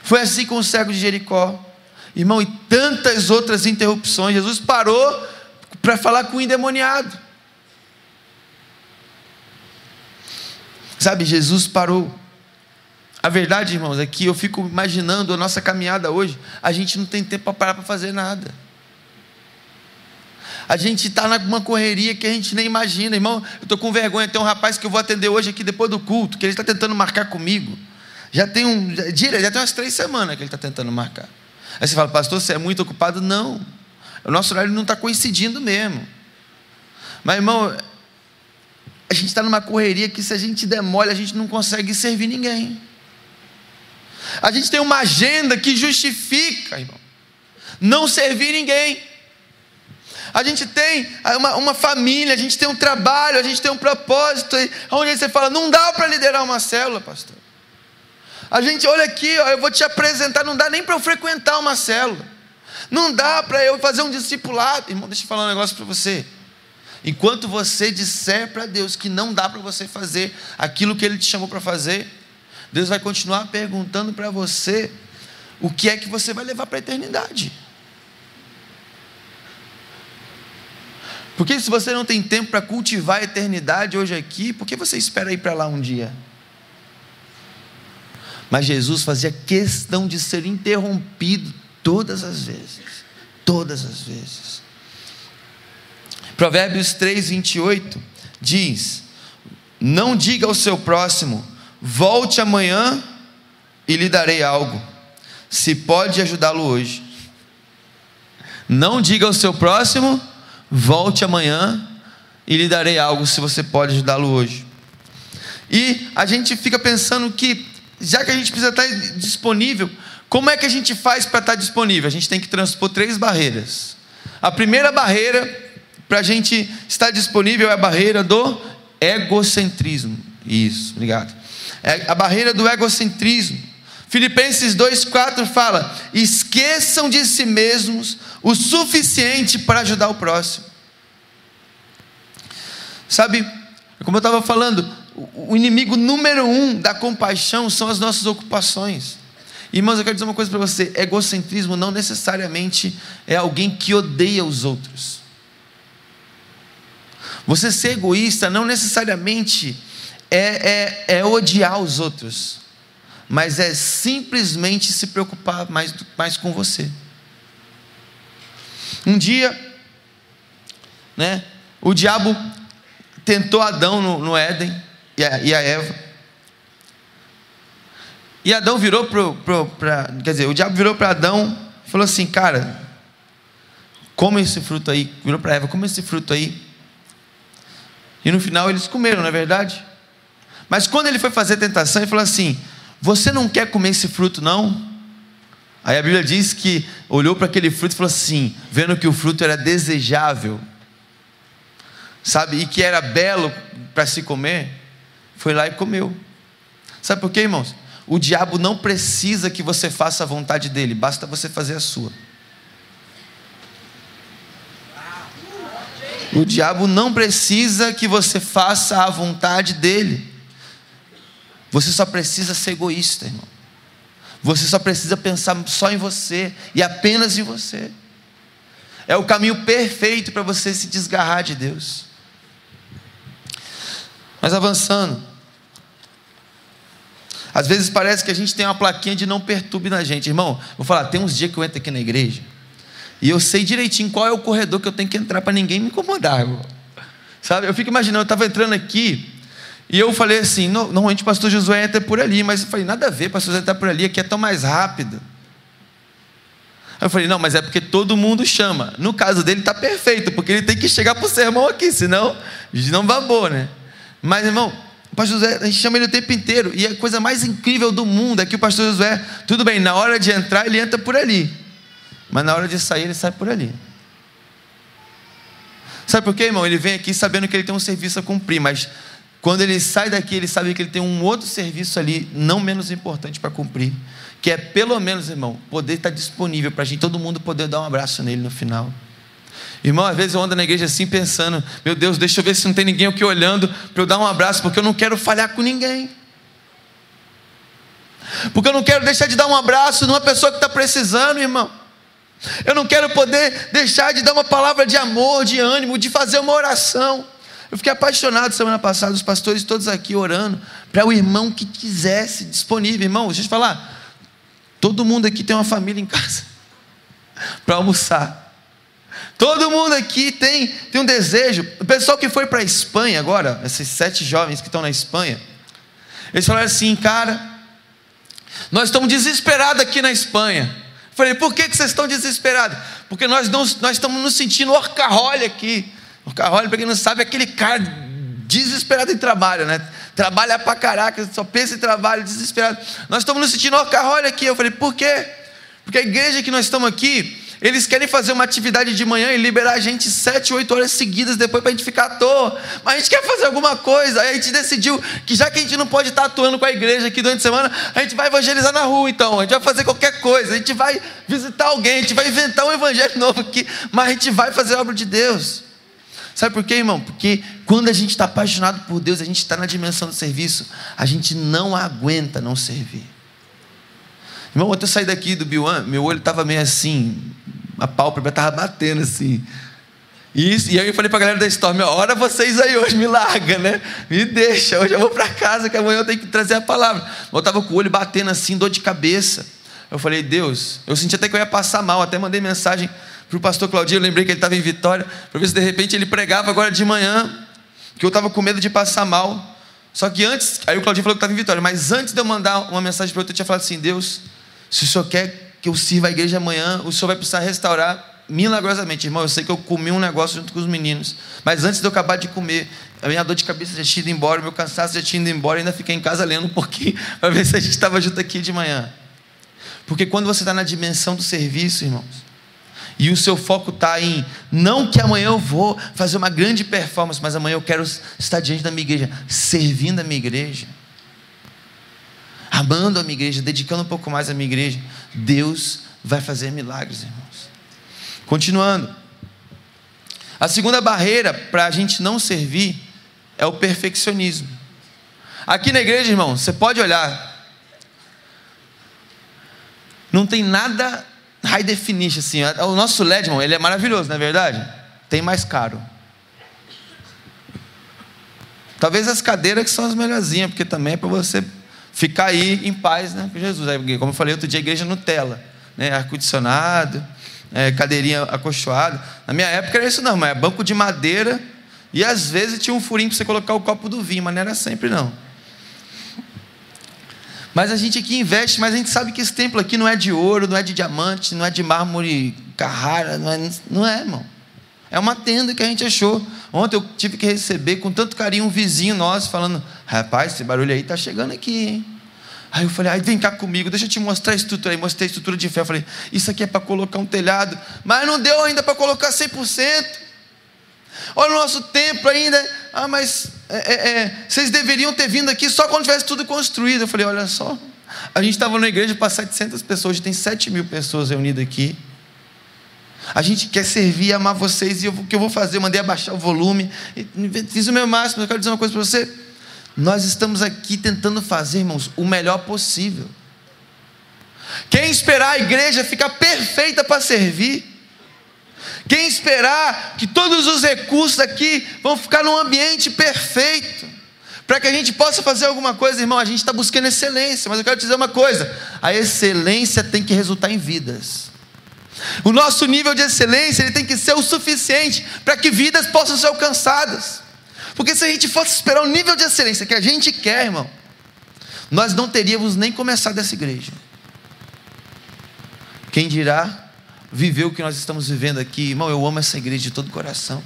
Foi assim com o cego de Jericó, irmão, e tantas outras interrupções. Jesus parou para falar com o endemoniado. Sabe, Jesus parou. A verdade, irmãos, é que eu fico imaginando a nossa caminhada hoje, a gente não tem tempo para parar para fazer nada. A gente está numa correria que a gente nem imagina, irmão. Eu estou com vergonha. Tem um rapaz que eu vou atender hoje aqui depois do culto, que ele está tentando marcar comigo. Já tem um, já, já tem umas três semanas que ele está tentando marcar. Aí você fala, pastor, você é muito ocupado? Não. O nosso horário não está coincidindo mesmo. Mas, irmão, a gente está numa correria que se a gente demole, a gente não consegue servir ninguém. A gente tem uma agenda que justifica, irmão, não servir ninguém. A gente tem uma, uma, família, a gente tem um trabalho, a gente tem um propósito, onde você fala, não dá para liderar uma célula, pastor. A gente, olha aqui, ó, eu vou te apresentar, não dá nem para eu frequentar uma célula. Não dá para eu fazer um discipulado. Irmão, deixa eu falar um negócio para você. Enquanto você disser para Deus que não dá para você fazer aquilo que Ele te chamou para fazer, Deus vai continuar perguntando para você o que é que você vai levar para a eternidade. Porque se você não tem tempo para cultivar a eternidade hoje aqui, por que você espera ir para lá um dia? Mas Jesus fazia questão de ser interrompido todas as vezes. Todas as vezes. Provérbios 3, 28 diz: Não diga ao seu próximo, volte amanhã e lhe darei algo, se pode ajudá-lo hoje. Não diga ao seu próximo, volte amanhã e lhe darei algo, se você pode ajudá-lo hoje. E a gente fica pensando que, já que a gente precisa estar disponível, como é que a gente faz para estar disponível? A gente tem que transpor três barreiras. A primeira barreira para a gente estar disponível é a barreira do egocentrismo. Isso, obrigado. É a barreira do egocentrismo. Filipenses 2,4 fala: esqueçam de si mesmos o suficiente para ajudar o próximo. Sabe, como eu estava falando, o inimigo número um da compaixão são as nossas ocupações. Irmãos, eu quero dizer uma coisa para você: egocentrismo não necessariamente é alguém que odeia os outros. Você ser egoísta não necessariamente é, é, é odiar os outros, mas é simplesmente se preocupar mais, mais com você. Um dia, né, o diabo tentou Adão no, no Éden e a, e a Eva. E Adão virou para. Quer dizer, o diabo virou para Adão e falou assim: Cara, come esse fruto aí. Virou para Eva: Come esse fruto aí. E no final eles comeram, não é verdade? Mas quando ele foi fazer a tentação, ele falou assim: Você não quer comer esse fruto, não? Aí a Bíblia diz que olhou para aquele fruto e falou assim, vendo que o fruto era desejável, sabe, e que era belo para se comer, foi lá e comeu. Sabe por quê, irmãos? O diabo não precisa que você faça a vontade dele, basta você fazer a sua. O diabo não precisa que você faça a vontade dele. Você só precisa ser egoísta, irmão. Você só precisa pensar só em você e apenas em você. É o caminho perfeito para você se desgarrar de Deus. Mas avançando. Às vezes parece que a gente tem uma plaquinha de não perturbe na gente. Irmão, vou falar, tem uns dias que eu entro aqui na igreja e eu sei direitinho qual é o corredor que eu tenho que entrar para ninguém me incomodar, irmão. Sabe? Eu fico imaginando, eu estava entrando aqui e eu falei assim: normalmente o pastor Josué entra por ali, mas eu falei: nada a ver, pastor Josué está por ali, aqui é tão mais rápido. Aí eu falei: não, mas é porque todo mundo chama. No caso dele está perfeito, porque ele tem que chegar para o sermão aqui, senão não babou, né? Mas irmão, o pastor Josué, a gente chama ele o tempo inteiro, e a coisa mais incrível do mundo é que o pastor Josué, tudo bem, na hora de entrar ele entra por ali, mas na hora de sair ele sai por ali. Sabe por quê, irmão? Ele vem aqui sabendo que ele tem um serviço a cumprir, mas quando ele sai daqui, ele sabe que ele tem um outro serviço ali, não menos importante para cumprir, que é pelo menos, irmão, poder estar disponível para a gente, todo mundo poder dar um abraço nele no final. Irmão, às vezes eu ando na igreja assim pensando, meu Deus, deixa eu ver se não tem ninguém aqui olhando para eu dar um abraço, porque eu não quero falhar com ninguém. Porque eu não quero deixar de dar um abraço numa pessoa que está precisando, irmão. Eu não quero poder deixar de dar uma palavra de amor, de ânimo, de fazer uma oração. Eu fiquei apaixonado semana passada, os pastores todos aqui orando, para o irmão que quisesse disponível. Irmão, deixa eu te falar, todo mundo aqui tem uma família em casa para almoçar. Todo mundo aqui tem, tem um desejo. O pessoal que foi para a Espanha agora, esses sete jovens que estão na Espanha, eles falaram assim, cara, nós estamos desesperados aqui na Espanha. Eu falei, por que, que vocês estão desesperados? Porque nós, não, nós estamos nos sentindo orcarrolha aqui. Orcarrolha, para quem não sabe, aquele cara desesperado em trabalho, né? Trabalha pra caraca, só pensa em trabalho, desesperado. Nós estamos nos sentindo orcarrolha aqui. Eu falei, por quê? Porque a igreja que nós estamos aqui, eles querem fazer uma atividade de manhã e liberar a gente sete, oito horas seguidas depois para a gente ficar à toa. Mas a gente quer fazer alguma coisa. Aí a gente decidiu que já que a gente não pode estar atuando com a igreja aqui durante a semana, a gente vai evangelizar na rua então. A gente vai fazer qualquer coisa. A gente vai visitar alguém, a gente vai inventar um evangelho novo aqui. Mas a gente vai fazer a obra de Deus. Sabe por quê, irmão? Porque quando a gente está apaixonado por Deus, a gente está na dimensão do serviço, a gente não aguenta não servir. Irmão, ontem eu saí daqui do Biuan, meu olho estava meio assim, a pálpebra estava batendo assim. E, isso, e aí eu falei para a galera da Storm, hora vocês aí hoje, me larga, né? Me deixa, hoje eu vou para casa, que amanhã eu tenho que trazer a palavra. Eu estava com o olho batendo assim, dor de cabeça. Eu falei, Deus, eu senti até que eu ia passar mal, até mandei mensagem para o pastor Claudio, eu lembrei que ele estava em Vitória, para ver se de repente ele pregava agora de manhã, que eu estava com medo de passar mal. Só que antes, aí o Claudinho falou que estava em Vitória, mas antes de eu mandar uma mensagem para ele, eu tinha falado assim: Deus, se o senhor quer que eu sirva a igreja amanhã, o senhor vai precisar restaurar milagrosamente. Irmão, eu sei que eu comi um negócio junto com os meninos, mas antes de eu acabar de comer, a minha dor de cabeça já tinha ido embora, meu cansaço já tinha ido embora, ainda fiquei em casa lendo um pouquinho para ver se a gente estava junto aqui de manhã. Porque quando você está na dimensão do serviço, irmãos, e o seu foco está em não que amanhã eu vou fazer uma grande performance, mas amanhã eu quero estar diante da minha igreja, servindo a minha igreja amando a minha igreja, dedicando um pouco mais à minha igreja, Deus vai fazer milagres, irmãos. Continuando. A segunda barreira para a gente não servir é o perfeccionismo. Aqui na igreja, irmão, você pode olhar. Não tem nada high definition assim. O nosso LED, irmão, ele é maravilhoso, não é verdade? Tem mais caro. Talvez as cadeiras que são as melhorzinhas, porque também é para você ficar aí em paz né, com Jesus. Aí, como eu falei outro dia, igreja Nutella, né, ar-condicionado, é, cadeirinha acolchoada. Na minha época era isso não, mas é banco de madeira e às vezes tinha um furinho para você colocar o copo do vinho, mas não era sempre não. Mas a gente aqui investe, mas a gente sabe que esse templo aqui não é de ouro, não é de diamante, não é de mármore Carrara, não é, não é irmão. É uma tenda que a gente achou. Ontem eu tive que receber com tanto carinho um vizinho nosso falando: Rapaz, esse barulho aí está chegando aqui, hein? Aí eu falei, vem cá comigo, deixa eu te mostrar a estrutura. Aí mostrei a estrutura de. Eu falei, isso aqui é para colocar um telhado, mas não deu ainda para colocar 100%. Olha o nosso templo ainda. Ah, mas é, é, é, vocês deveriam ter vindo aqui só quando tivesse tudo construído. Eu falei, olha só. A gente estava na igreja para 700 pessoas, hoje tem 7 mil pessoas reunidas aqui. A gente quer servir amar vocês. E o que eu vou fazer? Eu mandei abaixar o volume. Fiz o meu máximo. Eu quero dizer uma coisa para você. Nós estamos aqui tentando fazer, irmãos, o melhor possível. Quem esperar a igreja ficar perfeita para servir? Quem esperar que todos os recursos aqui vão ficar num ambiente perfeito? Para que a gente possa fazer alguma coisa, irmão, a gente está buscando excelência, mas eu quero te dizer uma coisa: a excelência tem que resultar em vidas. O nosso nível de excelência ele tem que ser o suficiente para que vidas possam ser alcançadas. Porque se a gente fosse esperar o nível de excelência que a gente quer, irmão, nós não teríamos nem começado essa igreja. Quem dirá viver o que nós estamos vivendo aqui, irmão, eu amo essa igreja de todo o coração.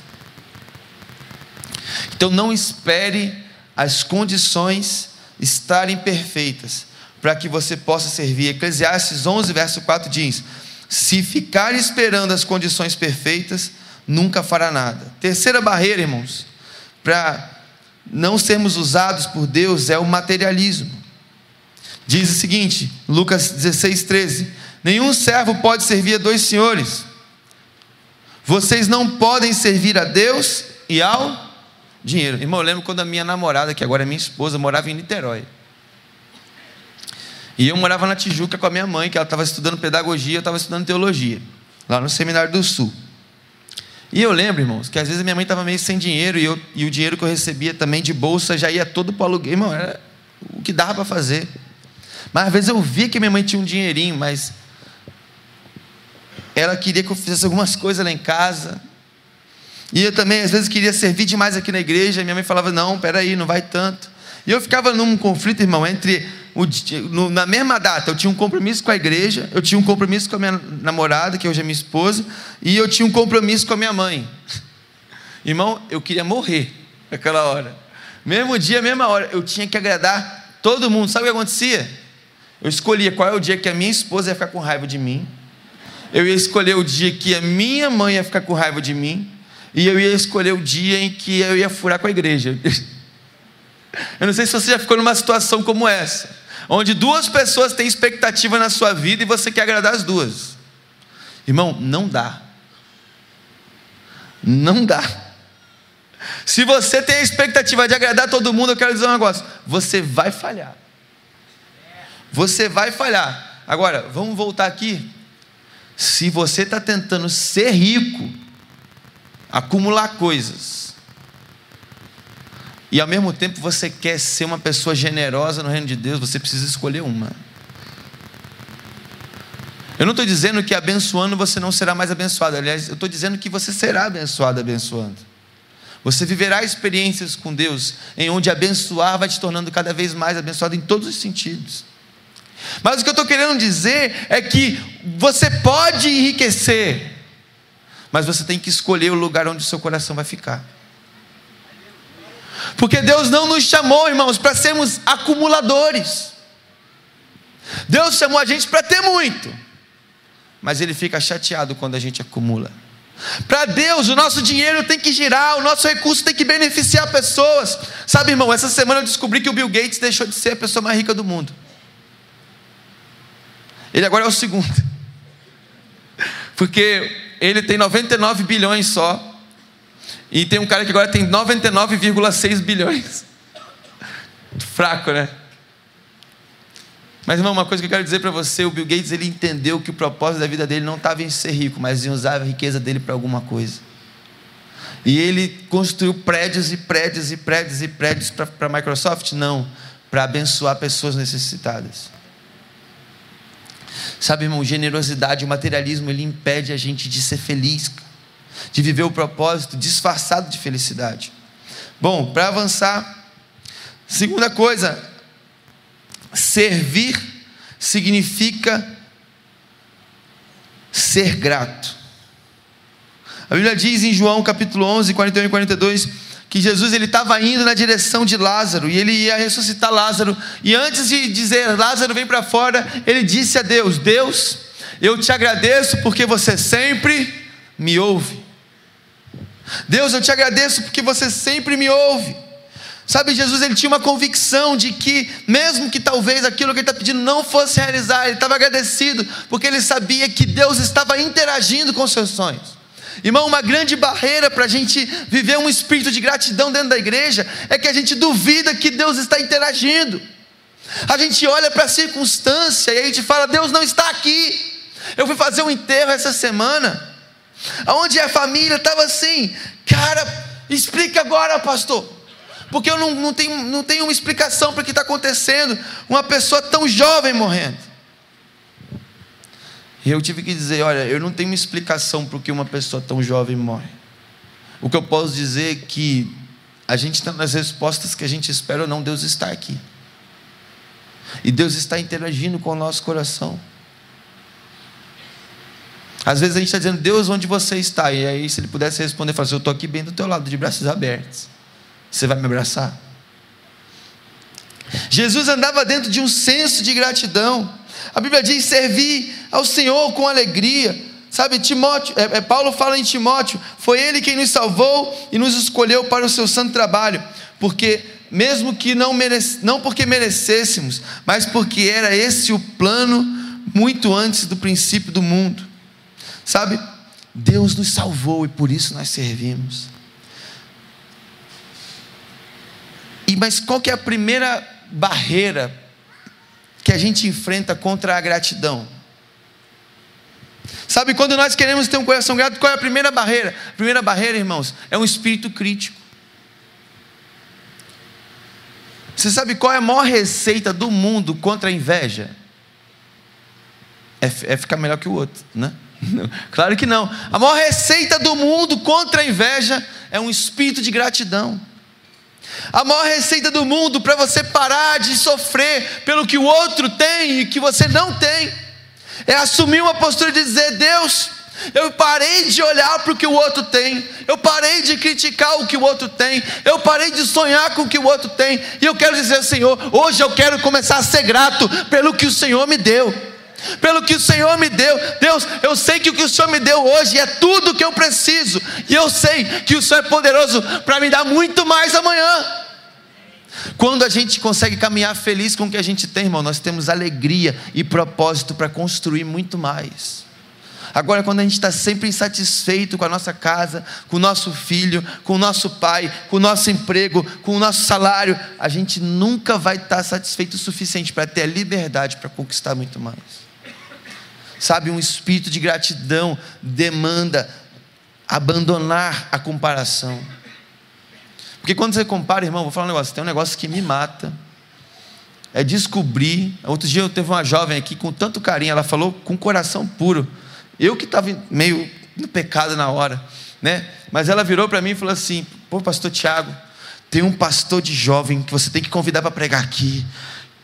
Então não espere as condições estarem perfeitas para que você possa servir. Eclesiastes 11, verso 4 diz: se ficar esperando as condições perfeitas, nunca fará nada. Terceira barreira, irmãos, para não sermos usados por Deus é o materialismo. Diz o seguinte, Lucas 16, 13: Nenhum servo pode servir a dois senhores. Vocês não podem servir a Deus e ao dinheiro. Irmão, eu lembro quando a minha namorada, que agora é minha esposa, morava em Niterói. E eu morava na Tijuca com a minha mãe, que ela estava estudando pedagogia, eu estava estudando teologia, lá no Seminário do Sul. E eu lembro, irmãos, que às vezes a minha mãe estava meio sem dinheiro e, eu, e o dinheiro que eu recebia também de bolsa já ia todo para o aluguel. Irmão, era o que dava para fazer. Mas às vezes eu via que minha mãe tinha um dinheirinho, mas ela queria que eu fizesse algumas coisas lá em casa. E eu também, às vezes, queria servir demais aqui na igreja. Minha mãe falava: Não, peraí, não vai tanto. E eu ficava num conflito, irmão, entre. O, no, na mesma data, eu tinha um compromisso com a igreja, eu tinha um compromisso com a minha namorada, que hoje é minha esposa, e eu tinha um compromisso com a minha mãe. Irmão, eu queria morrer naquela hora. Mesmo dia, mesma hora, eu tinha que agradar todo mundo. Sabe o que acontecia? Eu escolhia qual é o dia que a minha esposa ia ficar com raiva de mim, eu ia escolher o dia que a minha mãe ia ficar com raiva de mim, e eu ia escolher o dia em que eu ia furar com a igreja. Eu não sei se você já ficou numa situação como essa, onde duas pessoas têm expectativa na sua vida e você quer agradar as duas. Irmão, não dá. Não dá. Se você tem a expectativa de agradar todo mundo, eu quero dizer um negócio: você vai falhar. Você vai falhar. Agora, vamos voltar aqui. Se você está tentando ser rico, acumular coisas, e ao mesmo tempo você quer ser uma pessoa generosa no reino de Deus, você precisa escolher uma. Eu não estou dizendo que abençoando você não será mais abençoado, aliás, eu estou dizendo que você será abençoado abençoando. Você viverá experiências com Deus em onde abençoar vai te tornando cada vez mais abençoado em todos os sentidos. Mas o que eu estou querendo dizer é que você pode enriquecer, mas você tem que escolher o lugar onde o seu coração vai ficar. Porque Deus não nos chamou, irmãos, para sermos acumuladores. Deus chamou a gente para ter muito, mas Ele fica chateado quando a gente acumula. Para Deus, o nosso dinheiro tem que girar, o nosso recurso tem que beneficiar pessoas. Sabe, irmão, essa semana eu descobri que o Bill Gates deixou de ser a pessoa mais rica do mundo. Ele agora é o segundo. Porque ele tem 99 bilhões só. E tem um cara que agora tem 99,6 bilhões. Fraco, né? Mas, irmão, uma coisa que eu quero dizer para você: o Bill Gates ele entendeu que o propósito da vida dele não estava em ser rico, mas em usar a riqueza dele para alguma coisa. E ele construiu prédios e prédios e prédios e prédios para a Microsoft? Não, para abençoar pessoas necessitadas. Sabe, irmão, generosidade, o materialismo, ele impede a gente de ser feliz, de viver o propósito disfarçado de felicidade. Bom, para avançar, segunda coisa, servir significa ser grato. A Bíblia diz em João capítulo 11, 41 e 42 que Jesus ele estava indo na direção de Lázaro e ele ia ressuscitar Lázaro. E antes de dizer Lázaro vem para fora, ele disse a Deus: Deus, eu te agradeço porque você sempre me ouve. Deus, eu te agradeço porque você sempre me ouve. Sabe, Jesus ele tinha uma convicção de que, mesmo que talvez aquilo que ele está pedindo não fosse realizar, ele estava agradecido, porque ele sabia que Deus estava interagindo com seus sonhos. Irmão, uma grande barreira para a gente viver um espírito de gratidão dentro da igreja é que a gente duvida que Deus está interagindo. A gente olha para a circunstância e a gente fala: Deus não está aqui. Eu fui fazer um enterro essa semana, onde a família estava assim, cara, explica agora, pastor, porque eu não, não, tenho, não tenho uma explicação para o que está acontecendo. Uma pessoa tão jovem morrendo. E eu tive que dizer: olha, eu não tenho uma explicação o que uma pessoa tão jovem morre. O que eu posso dizer é que a gente está nas respostas que a gente espera ou não, Deus está aqui. E Deus está interagindo com o nosso coração. Às vezes a gente está dizendo, Deus, onde você está? E aí, se ele pudesse responder, falar assim, eu estou aqui bem do teu lado, de braços abertos. Você vai me abraçar? Jesus andava dentro de um senso de gratidão. A Bíblia diz servir ao Senhor com alegria. Sabe, Timóteo, é, é, Paulo fala em Timóteo, foi ele quem nos salvou e nos escolheu para o seu santo trabalho, porque mesmo que não, merece, não porque merecêssemos, mas porque era esse o plano muito antes do princípio do mundo. Sabe? Deus nos salvou e por isso nós servimos. E mas qual que é a primeira barreira que a gente enfrenta contra a gratidão? Sabe, quando nós queremos ter um coração grato, qual é a primeira barreira? A primeira barreira, irmãos, é um espírito crítico. Você sabe qual é a maior receita do mundo contra a inveja? É, é ficar melhor que o outro, né? Claro que não. A maior receita do mundo contra a inveja é um espírito de gratidão. A maior receita do mundo para você parar de sofrer pelo que o outro tem e que você não tem é assumir uma postura de dizer: Deus, eu parei de olhar para o que o outro tem, eu parei de criticar o que o outro tem, eu parei de sonhar com o que o outro tem, e eu quero dizer, Senhor, hoje eu quero começar a ser grato pelo que o Senhor me deu pelo que o Senhor me deu. Deus, eu sei que o que o Senhor me deu hoje é tudo o que eu preciso, e eu sei que o Senhor é poderoso para me dar muito mais amanhã. Quando a gente consegue caminhar feliz com o que a gente tem, irmão, nós temos alegria e propósito para construir muito mais. Agora, quando a gente está sempre insatisfeito com a nossa casa, com o nosso filho, com o nosso pai, com o nosso emprego, com o nosso salário, a gente nunca vai estar tá satisfeito o suficiente para ter a liberdade para conquistar muito mais. Sabe, um espírito de gratidão demanda abandonar a comparação. Porque quando você compara, irmão, vou falar um negócio, tem um negócio que me mata. É descobrir. Outro dia eu teve uma jovem aqui com tanto carinho, ela falou com coração puro. Eu que estava meio no pecado na hora, né? Mas ela virou para mim e falou assim: "Pô, pastor Tiago, tem um pastor de jovem que você tem que convidar para pregar aqui.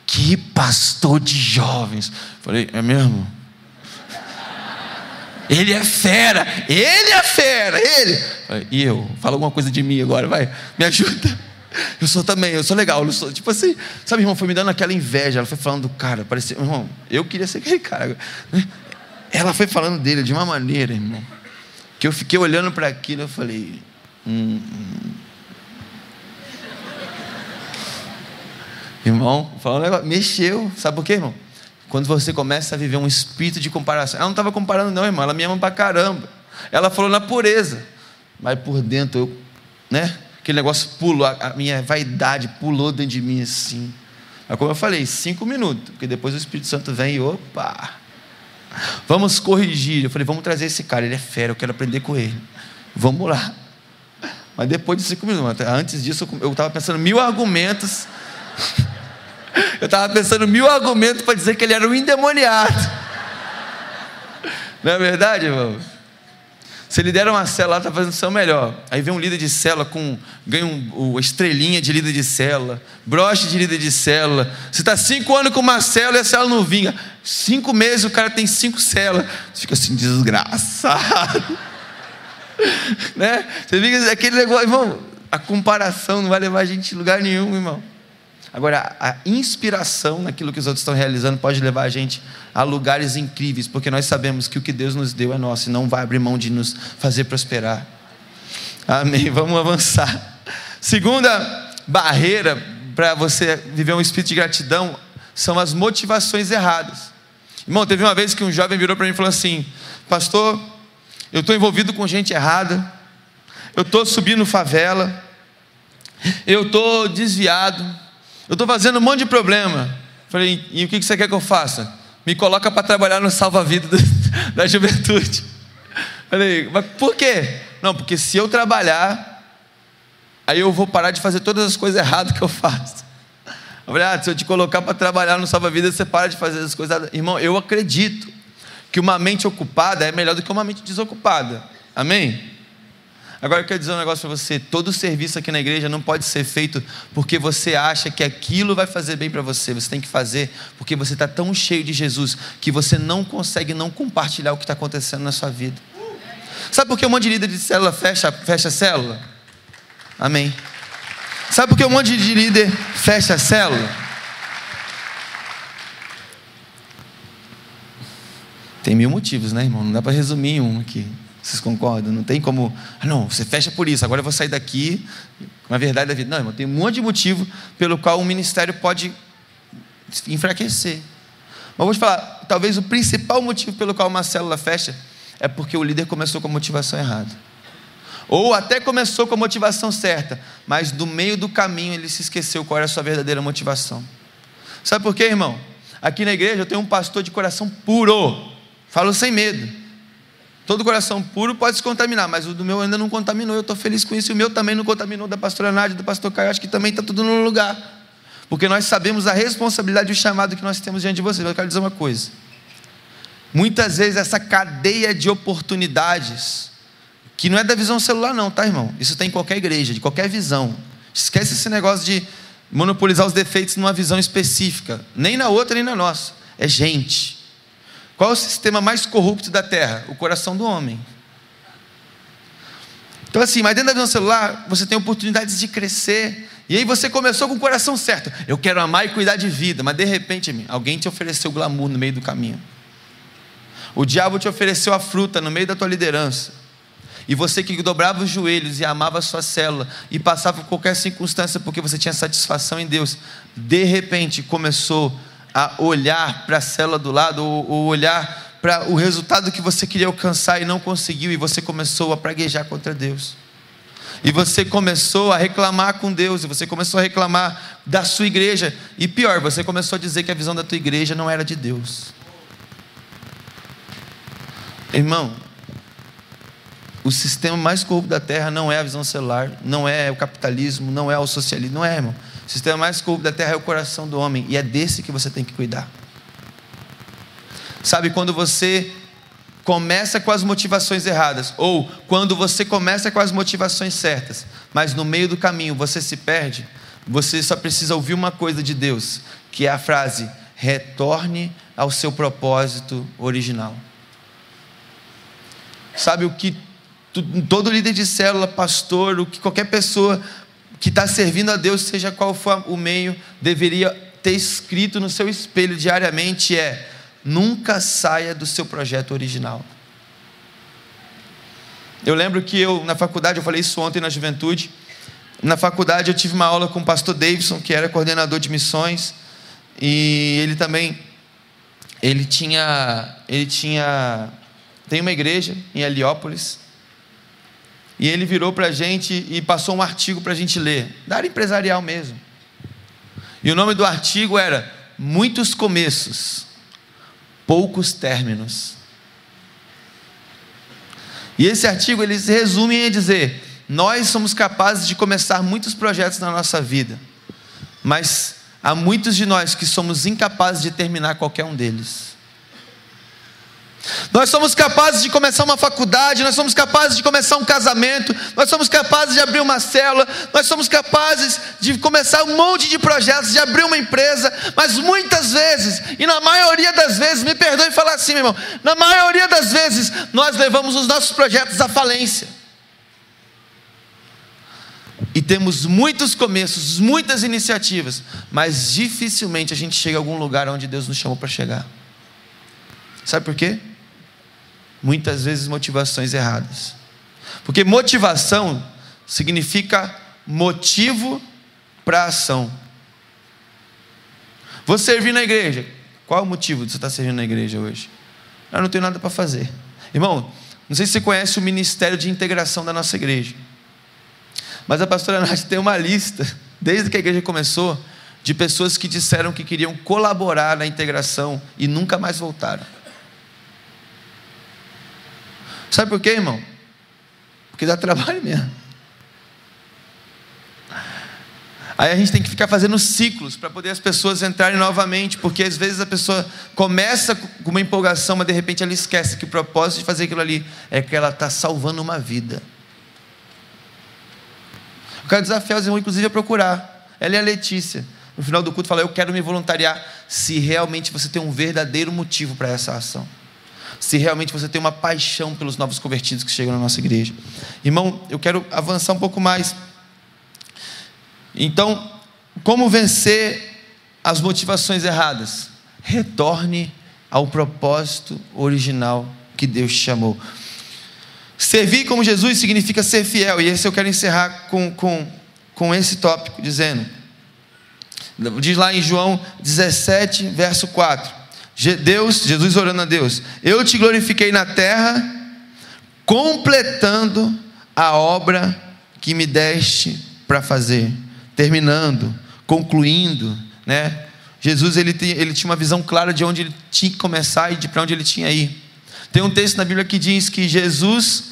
Que pastor de jovens?" Falei: "É mesmo?" Ele é fera, ele é fera, ele. E eu? Fala alguma coisa de mim agora, vai, me ajuda. Eu sou também, eu sou legal, eu sou, tipo assim, sabe, irmão, foi me dando aquela inveja. Ela foi falando do cara, parecia, irmão, eu queria ser aquele cara. Né? Ela foi falando dele de uma maneira, irmão, que eu fiquei olhando para aquilo, eu falei, hum, hum. irmão, falando mexeu, sabe por quê, irmão? Quando você começa a viver um espírito de comparação. Ela não estava comparando, não, irmão. Ela me ama pra caramba. Ela falou na pureza. Mas por dentro, eu, né? Aquele negócio pulou, a minha vaidade pulou dentro de mim assim. Mas como eu falei, cinco minutos, porque depois o Espírito Santo vem e opa, vamos corrigir. Eu falei, vamos trazer esse cara, ele é fera, eu quero aprender com ele. Vamos lá. Mas depois de cinco minutos, antes disso, eu estava pensando mil argumentos eu estava pensando mil argumentos para dizer que ele era um endemoniado. Não é verdade, irmão? Se ele der uma célula, está fazendo seu melhor. Aí vem um líder de célula com ganha um, um, estrelinha de líder de célula, broche de líder de célula. Você está cinco anos com uma célula e a célula não vinga. Cinco meses o cara tem cinco células. Você fica assim, desgraçado. né? Você fica aquele negócio, irmão. A comparação não vai levar a gente a lugar nenhum, irmão. Agora, a inspiração naquilo que os outros estão realizando pode levar a gente a lugares incríveis, porque nós sabemos que o que Deus nos deu é nosso e não vai abrir mão de nos fazer prosperar. Amém. Vamos avançar. Segunda barreira para você viver um espírito de gratidão são as motivações erradas. Irmão, teve uma vez que um jovem virou para mim e falou assim: Pastor, eu estou envolvido com gente errada, eu estou subindo favela, eu estou desviado eu estou fazendo um monte de problema. Falei, e o que você quer que eu faça? Me coloca para trabalhar no salva-vida da juventude. Falei, mas por quê? Não, porque se eu trabalhar, aí eu vou parar de fazer todas as coisas erradas que eu faço. Eu falei, ah, se eu te colocar para trabalhar no salva-vida, você para de fazer as coisas erradas. Irmão, eu acredito que uma mente ocupada é melhor do que uma mente desocupada. Amém? Agora eu quero dizer um negócio para você: todo serviço aqui na igreja não pode ser feito porque você acha que aquilo vai fazer bem para você. Você tem que fazer porque você está tão cheio de Jesus que você não consegue não compartilhar o que está acontecendo na sua vida. Sabe por que um monte de líder de célula fecha, fecha a célula? Amém. Sabe por que um monte de líder fecha a célula? Tem mil motivos, né, irmão? Não dá para resumir um aqui. Vocês concordam? Não tem como, ah, não, você fecha por isso, agora eu vou sair daqui. Na verdade da vida, não, irmão, tem um monte de motivo pelo qual o ministério pode enfraquecer. Mas vou te falar, talvez o principal motivo pelo qual uma célula fecha é porque o líder começou com a motivação errada. Ou até começou com a motivação certa, mas do meio do caminho ele se esqueceu qual era a sua verdadeira motivação. Sabe por quê, irmão? Aqui na igreja eu tenho um pastor de coração puro, falo sem medo Todo coração puro pode se contaminar, mas o do meu ainda não contaminou. Eu estou feliz com isso. E o meu também não contaminou, da pastora Nádia, do pastor Caio. Acho que também está tudo no lugar. Porque nós sabemos a responsabilidade e o chamado que nós temos diante de vocês. Eu quero dizer uma coisa. Muitas vezes essa cadeia de oportunidades, que não é da visão celular, não, tá, irmão? Isso tem em qualquer igreja, de qualquer visão. Esquece esse negócio de monopolizar os defeitos numa visão específica. Nem na outra, nem na nossa. É gente. Qual é o sistema mais corrupto da terra? O coração do homem. Então, assim, mas dentro da visão celular, você tem oportunidades de crescer. E aí você começou com o coração certo. Eu quero amar e cuidar de vida. Mas de repente, alguém te ofereceu glamour no meio do caminho. O diabo te ofereceu a fruta no meio da tua liderança. E você que dobrava os joelhos e amava a sua célula e passava por qualquer circunstância porque você tinha satisfação em Deus, de repente começou a olhar para a célula do lado, ou, ou olhar para o resultado que você queria alcançar e não conseguiu, e você começou a praguejar contra Deus. E você começou a reclamar com Deus, e você começou a reclamar da sua igreja, e pior, você começou a dizer que a visão da tua igreja não era de Deus. Irmão, o sistema mais corrupto da terra não é a visão celular, não é o capitalismo, não é o socialismo, não é, irmão. O sistema mais corrupto da terra é o coração do homem, e é desse que você tem que cuidar. Sabe, quando você começa com as motivações erradas, ou quando você começa com as motivações certas, mas no meio do caminho você se perde, você só precisa ouvir uma coisa de Deus, que é a frase: retorne ao seu propósito original. Sabe o que todo líder de célula, pastor, o que qualquer pessoa que está servindo a Deus, seja qual for o meio, deveria ter escrito no seu espelho diariamente é: nunca saia do seu projeto original. Eu lembro que eu, na faculdade, eu falei isso ontem na juventude. Na faculdade eu tive uma aula com o pastor Davidson, que era coordenador de missões, e ele também ele tinha ele tinha tem uma igreja em Heliópolis, e ele virou para a gente e passou um artigo para a gente ler, da área empresarial mesmo. E o nome do artigo era Muitos Começos, Poucos Términos. E esse artigo eles resumem em dizer: nós somos capazes de começar muitos projetos na nossa vida, mas há muitos de nós que somos incapazes de terminar qualquer um deles. Nós somos capazes de começar uma faculdade, nós somos capazes de começar um casamento, nós somos capazes de abrir uma célula, nós somos capazes de começar um monte de projetos, de abrir uma empresa, mas muitas vezes, e na maioria das vezes, me perdoe falar assim, meu irmão, na maioria das vezes, nós levamos os nossos projetos à falência. E temos muitos começos, muitas iniciativas, mas dificilmente a gente chega a algum lugar onde Deus nos chamou para chegar. Sabe por quê? Muitas vezes motivações erradas. Porque motivação significa motivo para ação. Vou servir na igreja. Qual é o motivo de você estar servindo na igreja hoje? Eu não tenho nada para fazer. Irmão, não sei se você conhece o Ministério de Integração da nossa igreja. Mas a pastora Nath tem uma lista, desde que a igreja começou, de pessoas que disseram que queriam colaborar na integração e nunca mais voltaram. Sabe por quê, irmão? Porque dá trabalho mesmo. Aí a gente tem que ficar fazendo ciclos para poder as pessoas entrarem novamente, porque às vezes a pessoa começa com uma empolgação, mas de repente ela esquece que o propósito de fazer aquilo ali é que ela está salvando uma vida. Eu quero desafiar os irmãos, inclusive, a procurar. Ela é a Letícia. No final do culto, fala: Eu quero me voluntariar se realmente você tem um verdadeiro motivo para essa ação se realmente você tem uma paixão pelos novos convertidos que chegam na nossa igreja. Irmão, eu quero avançar um pouco mais. Então, como vencer as motivações erradas? Retorne ao propósito original que Deus te chamou. Servir como Jesus significa ser fiel, e esse eu quero encerrar com, com, com esse tópico, dizendo. Diz lá em João 17, verso 4. Deus, Jesus orando a Deus, eu te glorifiquei na terra, completando a obra que me deste para fazer, terminando, concluindo, né? Jesus ele, ele tinha uma visão clara de onde ele tinha que começar e de para onde ele tinha ir. Tem um texto na Bíblia que diz que Jesus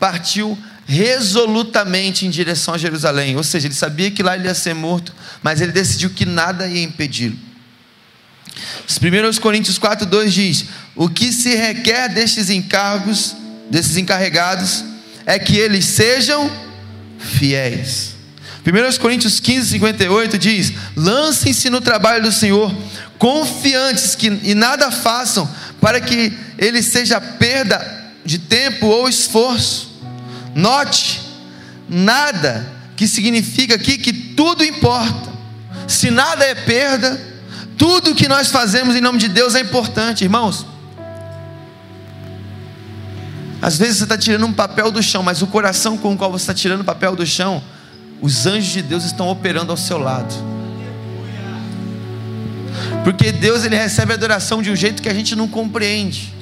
partiu resolutamente em direção a Jerusalém, ou seja, ele sabia que lá ele ia ser morto, mas ele decidiu que nada ia impedi-lo. 1 Coríntios 4, 2 diz: O que se requer destes encargos, desses encarregados, é que eles sejam fiéis. 1 Coríntios 15, 58 diz: Lancem-se no trabalho do Senhor, confiantes que e nada façam, para que ele seja perda de tempo ou esforço. Note, nada que significa aqui que tudo importa. Se nada é perda, tudo que nós fazemos em nome de Deus é importante, irmãos. Às vezes você está tirando um papel do chão, mas o coração com o qual você está tirando o papel do chão, os anjos de Deus estão operando ao seu lado. Porque Deus ele recebe a adoração de um jeito que a gente não compreende.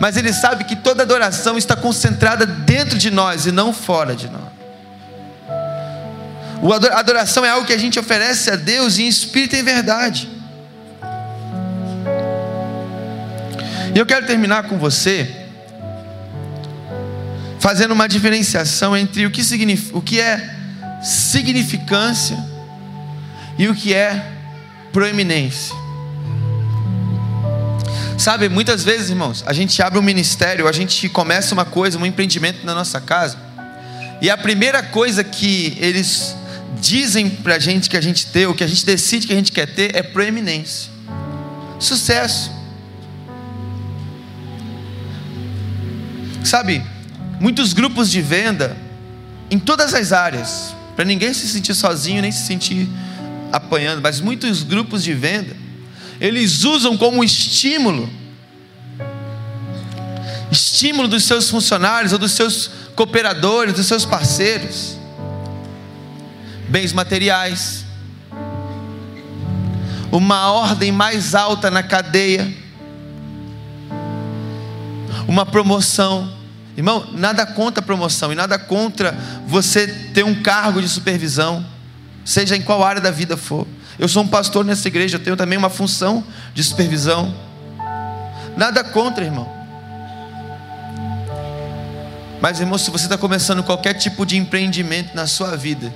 Mas ele sabe que toda adoração está concentrada dentro de nós e não fora de nós. A adoração é algo que a gente oferece a Deus em espírito e em verdade. E eu quero terminar com você fazendo uma diferenciação entre o que, o que é significância e o que é proeminência. Sabe, muitas vezes, irmãos, a gente abre um ministério, a gente começa uma coisa, um empreendimento na nossa casa, e a primeira coisa que eles dizem para a gente que a gente tem, o que a gente decide que a gente quer ter, é proeminência, sucesso. Sabe, muitos grupos de venda, em todas as áreas, para ninguém se sentir sozinho, nem se sentir apanhando, mas muitos grupos de venda, eles usam como estímulo, estímulo dos seus funcionários ou dos seus cooperadores, dos seus parceiros, bens materiais, uma ordem mais alta na cadeia, uma promoção. Irmão, nada contra a promoção e nada contra você ter um cargo de supervisão, seja em qual área da vida for. Eu sou um pastor nessa igreja, eu tenho também uma função de supervisão. Nada contra, irmão. Mas, irmão, se você está começando qualquer tipo de empreendimento na sua vida,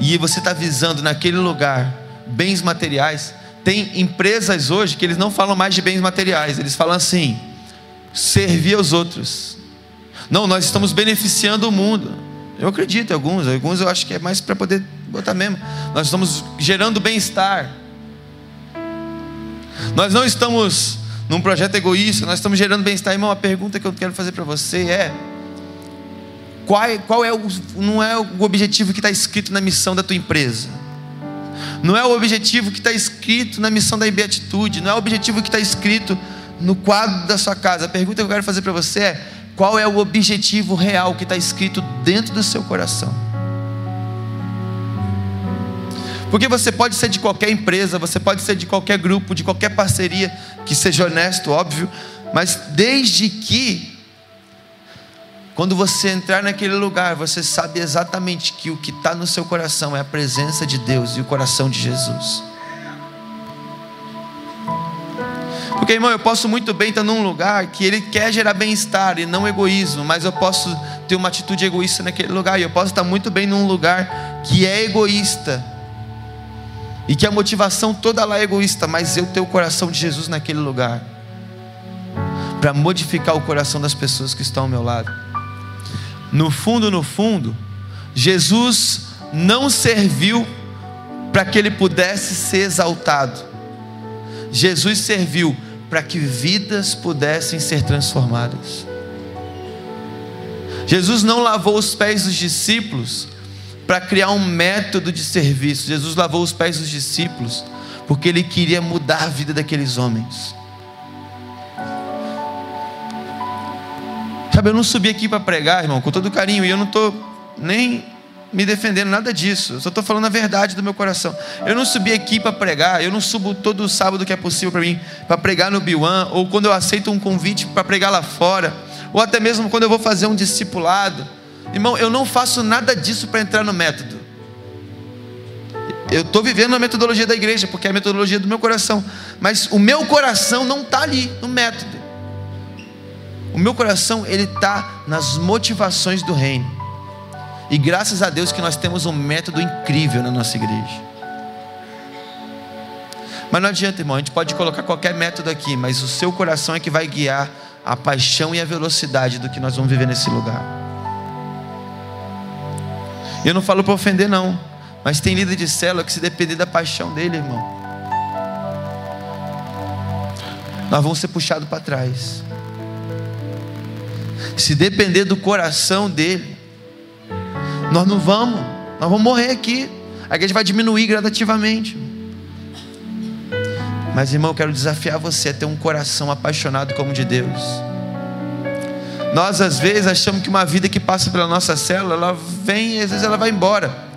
e você está visando naquele lugar bens materiais, tem empresas hoje que eles não falam mais de bens materiais, eles falam assim: servir aos outros. Não, nós estamos beneficiando o mundo. Eu acredito em alguns, alguns eu acho que é mais para poder botar mesmo. Nós estamos gerando bem-estar. Nós não estamos num projeto egoísta, nós estamos gerando bem-estar. Irmão, a pergunta que eu quero fazer para você é: qual, é, qual é o, não é o objetivo que está escrito na missão da tua empresa? Não é o objetivo que está escrito na missão da Beatitude, não é o objetivo que está escrito no quadro da sua casa. A pergunta que eu quero fazer para você é: qual é o objetivo real que está escrito dentro do seu coração? Porque você pode ser de qualquer empresa, você pode ser de qualquer grupo, de qualquer parceria, que seja honesto, óbvio, mas desde que, quando você entrar naquele lugar, você sabe exatamente que o que está no seu coração é a presença de Deus e o coração de Jesus. Porque, irmão, eu posso muito bem estar num lugar que ele quer gerar bem-estar e não egoísmo, mas eu posso ter uma atitude egoísta naquele lugar, e eu posso estar muito bem num lugar que é egoísta e que a motivação toda lá é egoísta, mas eu tenho o coração de Jesus naquele lugar para modificar o coração das pessoas que estão ao meu lado. No fundo, no fundo, Jesus não serviu para que ele pudesse ser exaltado. Jesus serviu para que vidas pudessem ser transformadas. Jesus não lavou os pés dos discípulos para criar um método de serviço. Jesus lavou os pés dos discípulos, porque ele queria mudar a vida daqueles homens. Sabe, eu não subi aqui para pregar, irmão, com todo carinho, e eu não estou nem me defendendo nada disso. Eu só estou falando a verdade do meu coração. Eu não subi aqui para pregar, eu não subo todo sábado que é possível para mim para pregar no Biwan, ou quando eu aceito um convite para pregar lá fora, ou até mesmo quando eu vou fazer um discipulado. Irmão, eu não faço nada disso para entrar no método. Eu estou vivendo a metodologia da igreja, porque é a metodologia do meu coração. Mas o meu coração não está ali no método. O meu coração ele está nas motivações do reino. E graças a Deus que nós temos um método incrível na nossa igreja. Mas não adianta, irmão, a gente pode colocar qualquer método aqui, mas o seu coração é que vai guiar a paixão e a velocidade do que nós vamos viver nesse lugar. Eu não falo para ofender, não, mas tem líder de célula que se depender da paixão dele, irmão, nós vamos ser puxados para trás. Se depender do coração dele, nós não vamos, nós vamos morrer aqui. A igreja vai diminuir gradativamente. Mas, irmão, eu quero desafiar você a ter um coração apaixonado como o de Deus. Nós, às vezes, achamos que uma vida que passa pela nossa célula, ela vem e às vezes ela vai embora.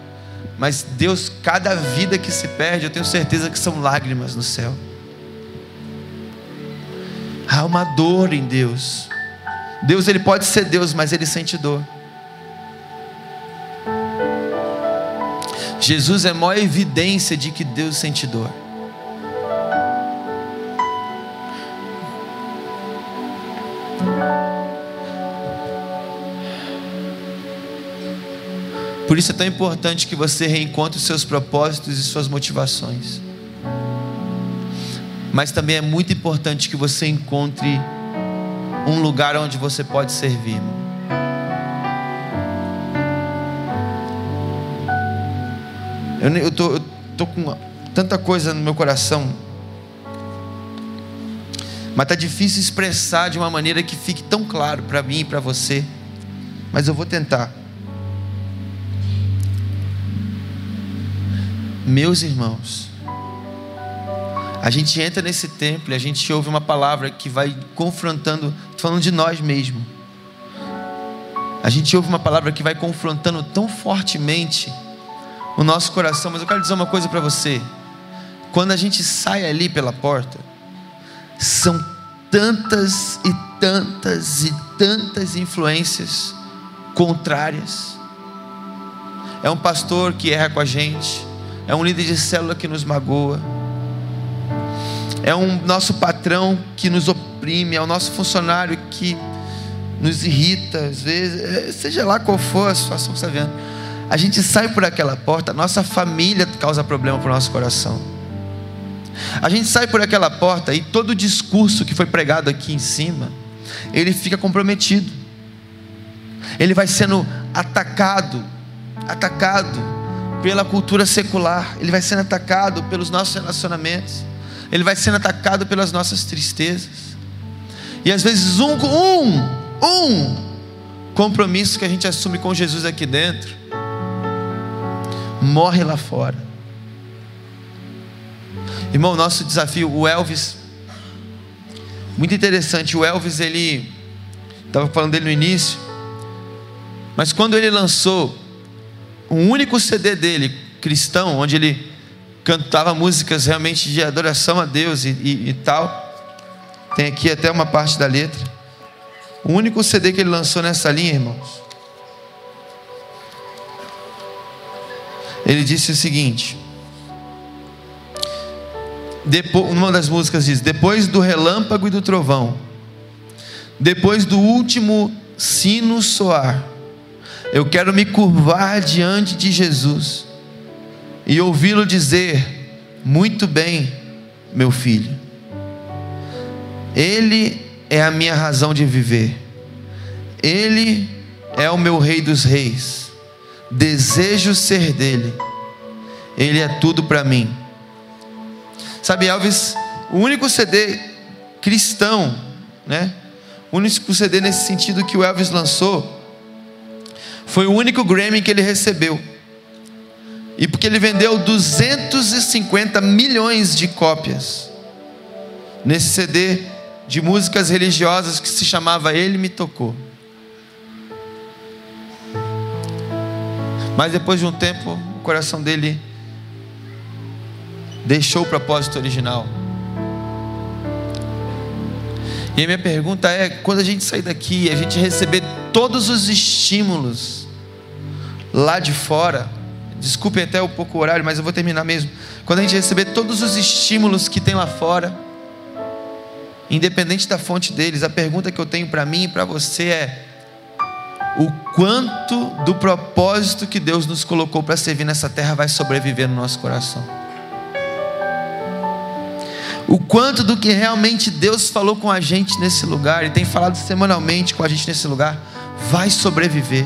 Mas Deus, cada vida que se perde, eu tenho certeza que são lágrimas no céu. Há uma dor em Deus. Deus, ele pode ser Deus, mas ele sente dor. Jesus é a maior evidência de que Deus sente dor. Por isso é tão importante que você reencontre os seus propósitos e suas motivações. Mas também é muito importante que você encontre um lugar onde você pode servir. Eu, tô, tô com tanta coisa no meu coração, mas tá difícil expressar de uma maneira que fique tão claro para mim e para você. Mas eu vou tentar. Meus irmãos, a gente entra nesse templo e a gente ouve uma palavra que vai confrontando, falando de nós mesmos. A gente ouve uma palavra que vai confrontando tão fortemente o nosso coração, mas eu quero dizer uma coisa para você. Quando a gente sai ali pela porta, são tantas e tantas e tantas influências contrárias. É um pastor que erra com a gente, é um líder de célula que nos magoa, é um nosso patrão que nos oprime, é o nosso funcionário que nos irrita, às vezes, é, seja lá qual for a situação que você está vendo. A gente sai por aquela porta, nossa família causa problema para o nosso coração. A gente sai por aquela porta e todo o discurso que foi pregado aqui em cima, ele fica comprometido. Ele vai sendo atacado, atacado pela cultura secular, ele vai sendo atacado pelos nossos relacionamentos, ele vai sendo atacado pelas nossas tristezas. E às vezes um, um, um compromisso que a gente assume com Jesus aqui dentro, morre lá fora. Irmão, nosso desafio, o Elvis, muito interessante, o Elvis, ele, estava falando dele no início, mas quando ele lançou o único CD dele, cristão, onde ele cantava músicas realmente de adoração a Deus e, e, e tal. Tem aqui até uma parte da letra. O único CD que ele lançou nessa linha, irmãos. Ele disse o seguinte: depois, uma das músicas diz: Depois do relâmpago e do trovão, depois do último sino soar, eu quero me curvar diante de Jesus e ouvi-lo dizer: Muito bem, meu filho, Ele é a minha razão de viver, Ele é o meu Rei dos Reis, desejo ser dele, Ele é tudo para mim. Sabe, Elvis, o único CD cristão, né? O único CD nesse sentido que o Elvis lançou foi o único Grammy que ele recebeu. E porque ele vendeu 250 milhões de cópias nesse CD de músicas religiosas que se chamava Ele Me Tocou. Mas depois de um tempo, o coração dele deixou o propósito original. E a minha pergunta é: quando a gente sair daqui, a gente receber todos os estímulos lá de fora, desculpem até um pouco o horário, mas eu vou terminar mesmo. Quando a gente receber todos os estímulos que tem lá fora, independente da fonte deles, a pergunta que eu tenho para mim e para você é: o quanto do propósito que Deus nos colocou para servir nessa terra vai sobreviver no nosso coração? O quanto do que realmente Deus falou com a gente nesse lugar e tem falado semanalmente com a gente nesse lugar vai sobreviver?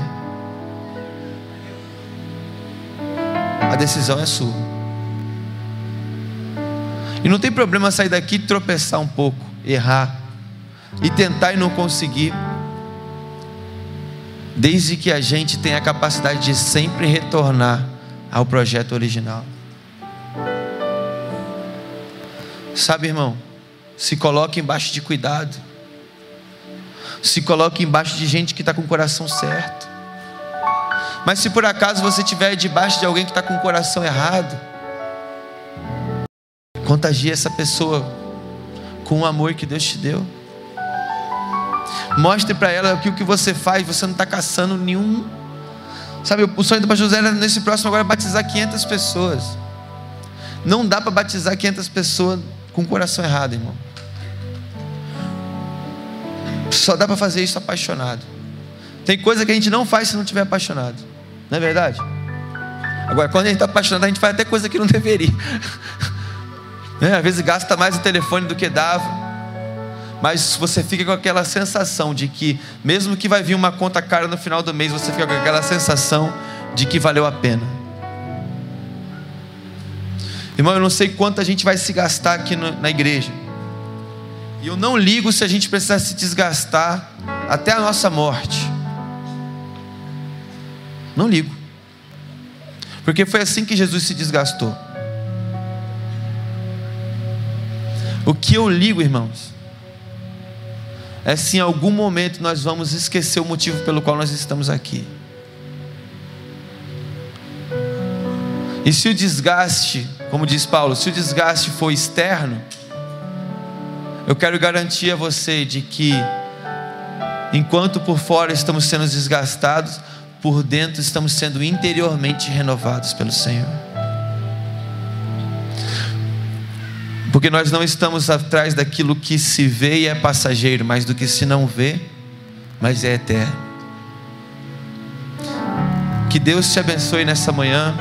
A decisão é sua. E não tem problema sair daqui, tropeçar um pouco, errar e tentar e não conseguir desde que a gente tenha a capacidade de sempre retornar ao projeto original. Sabe, irmão, se coloque embaixo de cuidado, se coloque embaixo de gente que está com o coração certo. Mas se por acaso você estiver debaixo de alguém que está com o coração errado, contagie essa pessoa com o amor que Deus te deu. Mostre para ela que o que você faz, você não está caçando nenhum. Sabe, o sonho do pastor José era nesse próximo agora batizar 500 pessoas. Não dá para batizar 500 pessoas com o coração errado, irmão. Só dá para fazer isso apaixonado. Tem coisa que a gente não faz se não estiver apaixonado. Não é verdade? Agora, quando a gente está apaixonado, a gente faz até coisa que não deveria. É, às vezes gasta mais o telefone do que dava mas você fica com aquela sensação de que, mesmo que vai vir uma conta cara no final do mês, você fica com aquela sensação de que valeu a pena. Irmão, eu não sei quanto a gente vai se gastar aqui no, na igreja. E eu não ligo se a gente precisar se desgastar até a nossa morte. Não ligo. Porque foi assim que Jesus se desgastou. O que eu ligo, irmãos, é se em algum momento nós vamos esquecer o motivo pelo qual nós estamos aqui. E se o desgaste, como diz Paulo, se o desgaste for externo, eu quero garantir a você de que, enquanto por fora estamos sendo desgastados, por dentro estamos sendo interiormente renovados pelo Senhor. Porque nós não estamos atrás daquilo que se vê e é passageiro, mas do que se não vê, mas é eterno. Que Deus te abençoe nessa manhã.